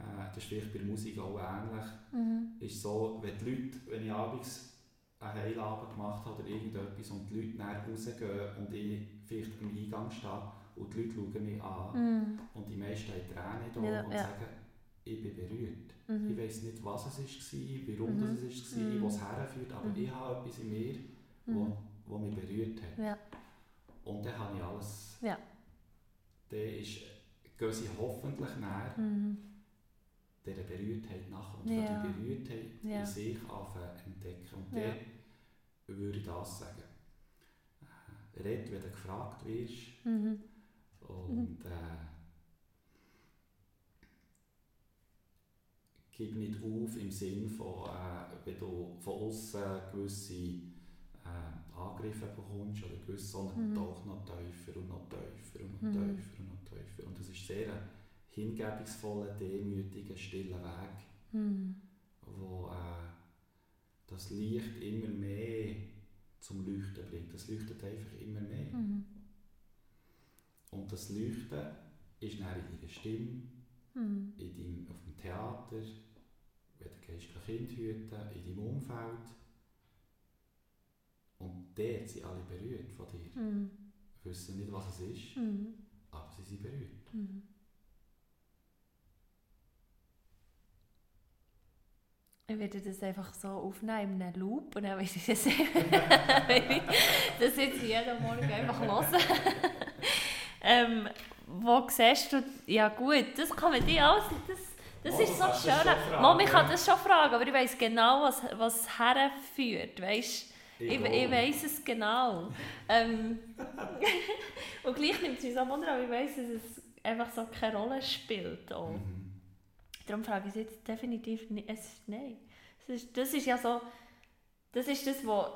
äh, das ist vielleicht bei der Musik auch ähnlich, mhm. ist so, wenn die Leute, wenn ich abends einen Heilabend gemacht habe oder irgendetwas und die Leute nachher rausgehen und ich vielleicht am Eingang stehe und die Leute schauen mich an mhm. und die meisten haben Tränen da ja, und ja. sagen, ich bin berührt. Mhm. Ich weiß nicht, was es war, warum mhm. das es war, mhm. wo es herführt, aber mhm. ich habe etwas in mir, wo, mhm. wo mich berührt hat. Ja. Und dann habe ich alles. Ja. Dann ist, gehen sie hoffentlich näher. Mhm dieser Berührtheit nach und ja. die Berührtheit ja. in sich entdecken. Und ja. dann würde ich das sagen. Äh, red, wenn du gefragt wirst. Mhm. Und äh, gib nicht auf im Sinn von, äh, wenn du von außen gewisse äh, Angriffe bekommst oder gewisse, sondern mhm. doch noch tiefer und noch tiefer und noch mhm. tiefer und noch tiefer. Und das ist sehr hingebungsvollen, demütigen, stillen Weg, mhm. wo äh, das Licht immer mehr zum Leuchten bringt. Das leuchtet einfach immer mehr. Mhm. Und das Leuchten ist dann in deiner Stimme, mhm. in deinem, auf dem Theater, wenn du gehst, Kind hüten, in deinem Umfeld. Und dort sind alle berührt von dir. Mhm. Wissen nicht, was es ist, mhm. aber sie sind berührt. Mhm. Ich werde das einfach so aufnehmen in einem Loop und dann werde ich das, (laughs) das jetzt jeden Morgen einfach hören. ähm, wo siehst du, ja gut, das kann man dir alles, das, das oh, ist so schön. Mom, ich kann das schon fragen, aber ich weiß genau, was, was herführt, weißt Ich, ich weiss es genau. ähm, (laughs) und gleich nimmt es mich so wunder, aber ich weiss, dass es einfach so keine Rolle spielt. Auch. Mhm. Darum frage ich es jetzt definitiv nicht. Es ist, nein. Das ist, das ist ja so, das ist das, was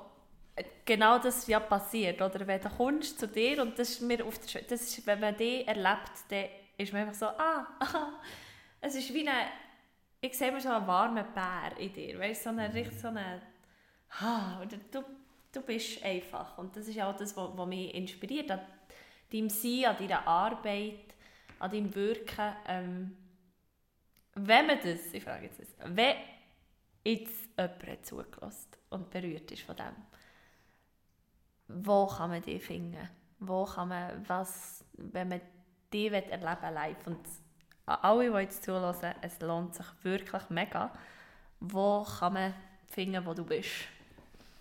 genau das ja passiert. Oder wenn du kommst zu dir und das ist mir auf der, das ist, wenn man die erlebt, dann ist man einfach so, ah, (laughs) es ist wie eine, ich sehe mir so einen warmen Bär in dir, weißt du, so eine, mhm. richtig so eine, oder du, du bist einfach. Und das ist auch das, was, was mich inspiriert, an deinem Sein, an deiner Arbeit, an deinem Wirken. Ähm, wenn man das, ich frage jetzt das, wenn jetzt jemand zugelassen und berührt ist von dem, wo kann man die finden? Wo kann man, was, wenn man die erleben live und alle, die jetzt zulassen, es lohnt sich wirklich mega. Wo kann man finden, wo du bist?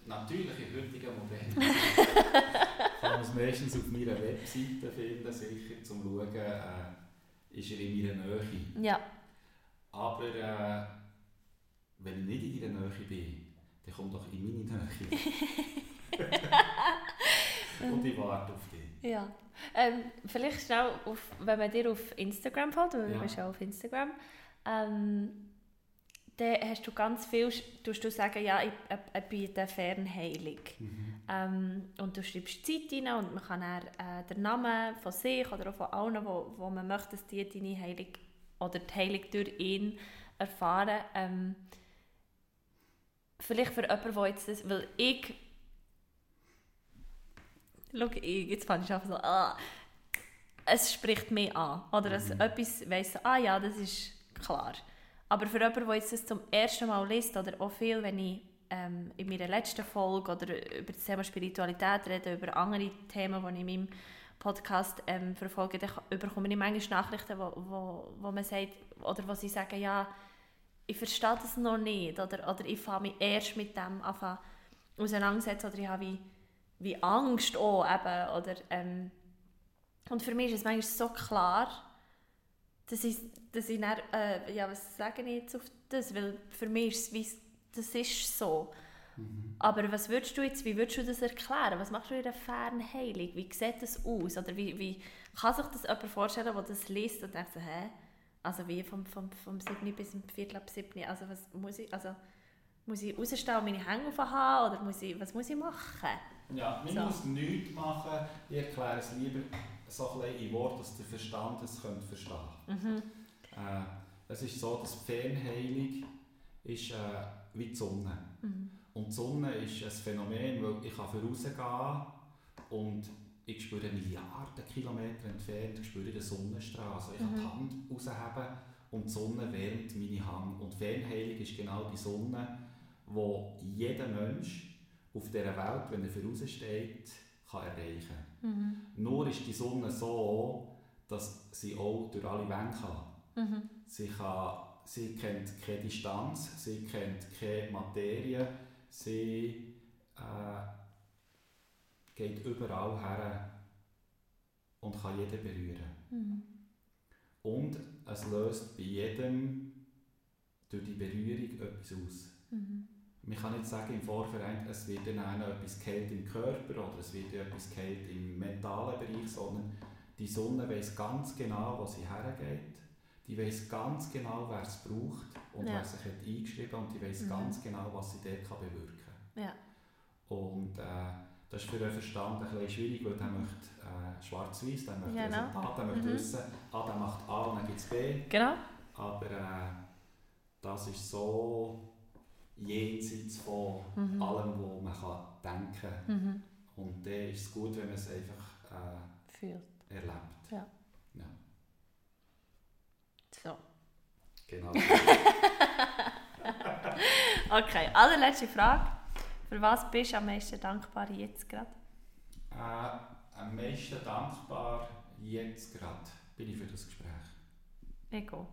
Natürlich in heutigen Modellen. kann (laughs) man es meistens auf meiner Webseite finden, sicher, zum schauen, äh, ist er in meiner Nähe. Ja. Aber äh, wenn ich nicht in deiner Nähe bin, dann komm doch in meine Nähe. Und ich warte auf dich. Ja. Ähm, vielleicht schnell, auf, wenn man dir auf Instagram folgt, weil ja. du bist ja auf Instagram, ähm, dann hast du ganz viel, tust du sagen, ja, ich, ich biete Fernheilung. Mhm. Ähm, und du schreibst Zeit rein und man kann dann, äh, den Namen von sich oder auch von allen, wo, wo man möchte, dass die deine Heilung oder die Heilung durch ihn erfahren. Ähm, vielleicht für jemanden, der jetzt das, weil ich Schau, ich, jetzt fand ich einfach so, ah, es spricht mich an. Oder mhm. es, etwas weiss, ah ja, das ist klar. Aber für jemanden, der jetzt das zum ersten Mal liest, oder auch viel, wenn ich ähm, in meiner letzten Folge oder über das Thema Spiritualität rede, über andere Themen, die ich in meinem Podcast ähm, verfolge, dann bekomme ich manchmal Nachrichten, wo, wo, wo man sagt, oder wo sie sagen, ja, ich verstehe das noch nicht, oder, oder ich fange mich erst mit dem an auseinandersetzen, oder ich habe wie wie Angst auch eben, oder, ähm, und für mich ist es manchmal so klar, dass ich, dass ich dann, äh, ja, was sage ich jetzt auf das, weil für mich ist es wie, das ist so. Mhm. Aber was würdest du jetzt, wie würdest du das erklären? Was machst du in einer Fernheilung? Wie sieht das aus? Oder wie, wie kann sich das jemand vorstellen, der das liest und denkt so, hä? Also wie vom, vom, vom 7. bis zum Viertel ab 7. Also was muss ich, also muss ich rausstehen und meine Hänge aufhaben oder muss ich, was muss ich machen? Ja, man so. muss nichts machen. Ich erkläre es lieber so ein in Wort, dass der Verstand es könnte verstehen mhm. äh, Es ist so, dass Fernheilung ist äh, wie die Sonne. Mhm. Und die Sonne ist ein Phänomen, weil ich kann vorausgehen und ich spüre Milliarden Kilometer entfernt, ich spüre den Sonnenstrahl. Also ich mhm. kann die Hand rausheben und die Sonne wärmt meine Hand. Und Fernheilung ist genau die Sonne, wo jeder Mensch auf dieser Welt, wenn er voraussteht, kann erreichen mhm. Nur ist die Sonne so, dass sie auch durch alle Wände kann. Mhm. Sie, kann sie kennt keine Distanz, sie kennt keine Materie, sie äh, geht überall her und kann jeden berühren. Mhm. Und es löst bei jedem durch die Berührung etwas aus. Man kann nicht sagen im Vorverein, es wird dann etwas kalt im Körper oder es wird etwas kalt im mentalen Bereich, sondern die Sonne weiß ganz genau, wo sie hergeht. Die weiß ganz genau, wer es braucht und ja. wer sich hat eingeschrieben und die weiß mhm. ganz genau, was sie dort kann bewirken kann. Ja. Und äh, das ist für den Verstand ein bisschen schwierig, weil der möchte äh, schwarz-weiß, der möchte genau. Resultat, der möchte mhm. wissen, ah, der macht A und dann gibt es B. Genau. Aber äh, das ist so jenseits von mhm. allem, was man kann denken kann. Mhm. Und dann ist es gut, wenn man es einfach äh, Fühlt. erlebt. Ja. ja. So. Genau. (laughs) okay, allerletzte Frage. Für was bist du am meisten dankbar jetzt gerade? Äh, am meisten dankbar jetzt gerade bin ich für das Gespräch. Ego.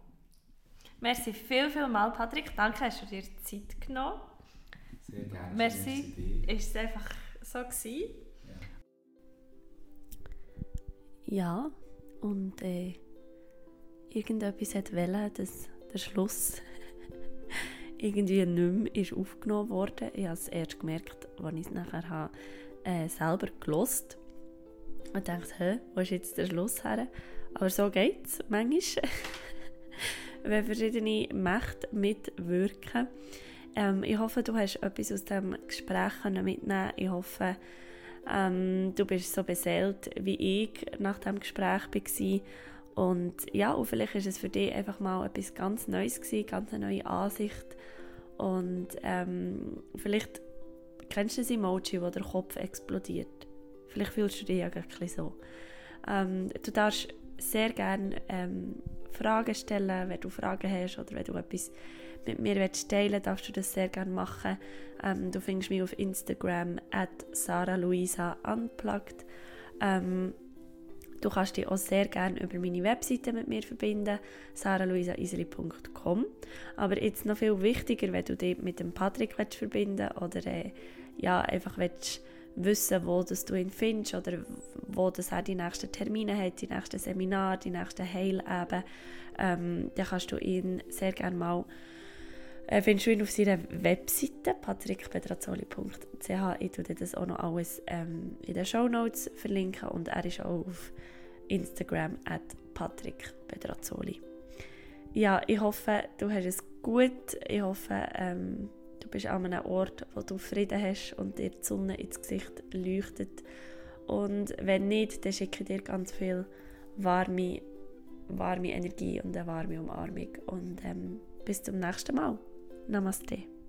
Merci viel, viel mal, Patrick. Danke, hast du dir Zeit genommen. Sehr gerne. Merci. Ist es einfach so gewesen? Ja, ja und äh, irgendetwas hat wollen, dass der Schluss (laughs) irgendwie nicht mehr ist aufgenommen wurde. Ich habe es erst gemerkt, als ich es nachher habe, äh, selber gelost und dachte, hä, wo ist jetzt der Schluss her? Aber so geht es manchmal, (laughs) wenn verschiedene Mächte mitwirken. Ähm, ich hoffe, du hast etwas aus dem Gespräch mitnehmen Ich hoffe, ähm, du bist so beseelt, wie ich nach dem Gespräch war. Und ja, und vielleicht ist es für dich einfach mal etwas ganz Neues gewesen, ganz eine neue Ansicht. Und ähm, vielleicht kennst du das Emoji, wo der Kopf explodiert. Vielleicht fühlst du dich ja so. Ähm, du darfst sehr gerne ähm, Fragen stellen, wenn du Fragen hast oder wenn du etwas mit mir willst teilen darfst du das sehr gerne machen. Ähm, du findest mich auf Instagram at saraluisa.unplugged. Ähm, du kannst dich auch sehr gerne über meine Webseite mit mir verbinden, saraluisaiseli.com. Aber jetzt noch viel wichtiger, wenn du dich mit dem Patrick willst verbinden oder äh, ja, einfach willst wissen, wo das du ihn findest oder wo das er die nächsten Termine hat, die nächsten Seminare, die nächsten Heileben, ähm, dann kannst du ihn sehr gerne mal äh, findest du ihn auf seiner Webseite patrickpedrazzoli.ch. Ich tue dir das auch noch alles ähm, in den Show Notes verlinken und er ist auch auf Instagram at patrickpedrazzoli. Ja, ich hoffe, du hast es gut. Ich hoffe, ähm, bist an einem Ort, wo du Frieden hast und dir die Sonne ins Gesicht leuchtet. Und wenn nicht, dann schicke ich dir ganz viel warme, warme Energie und eine warme Umarmung. Und ähm, bis zum nächsten Mal. Namaste.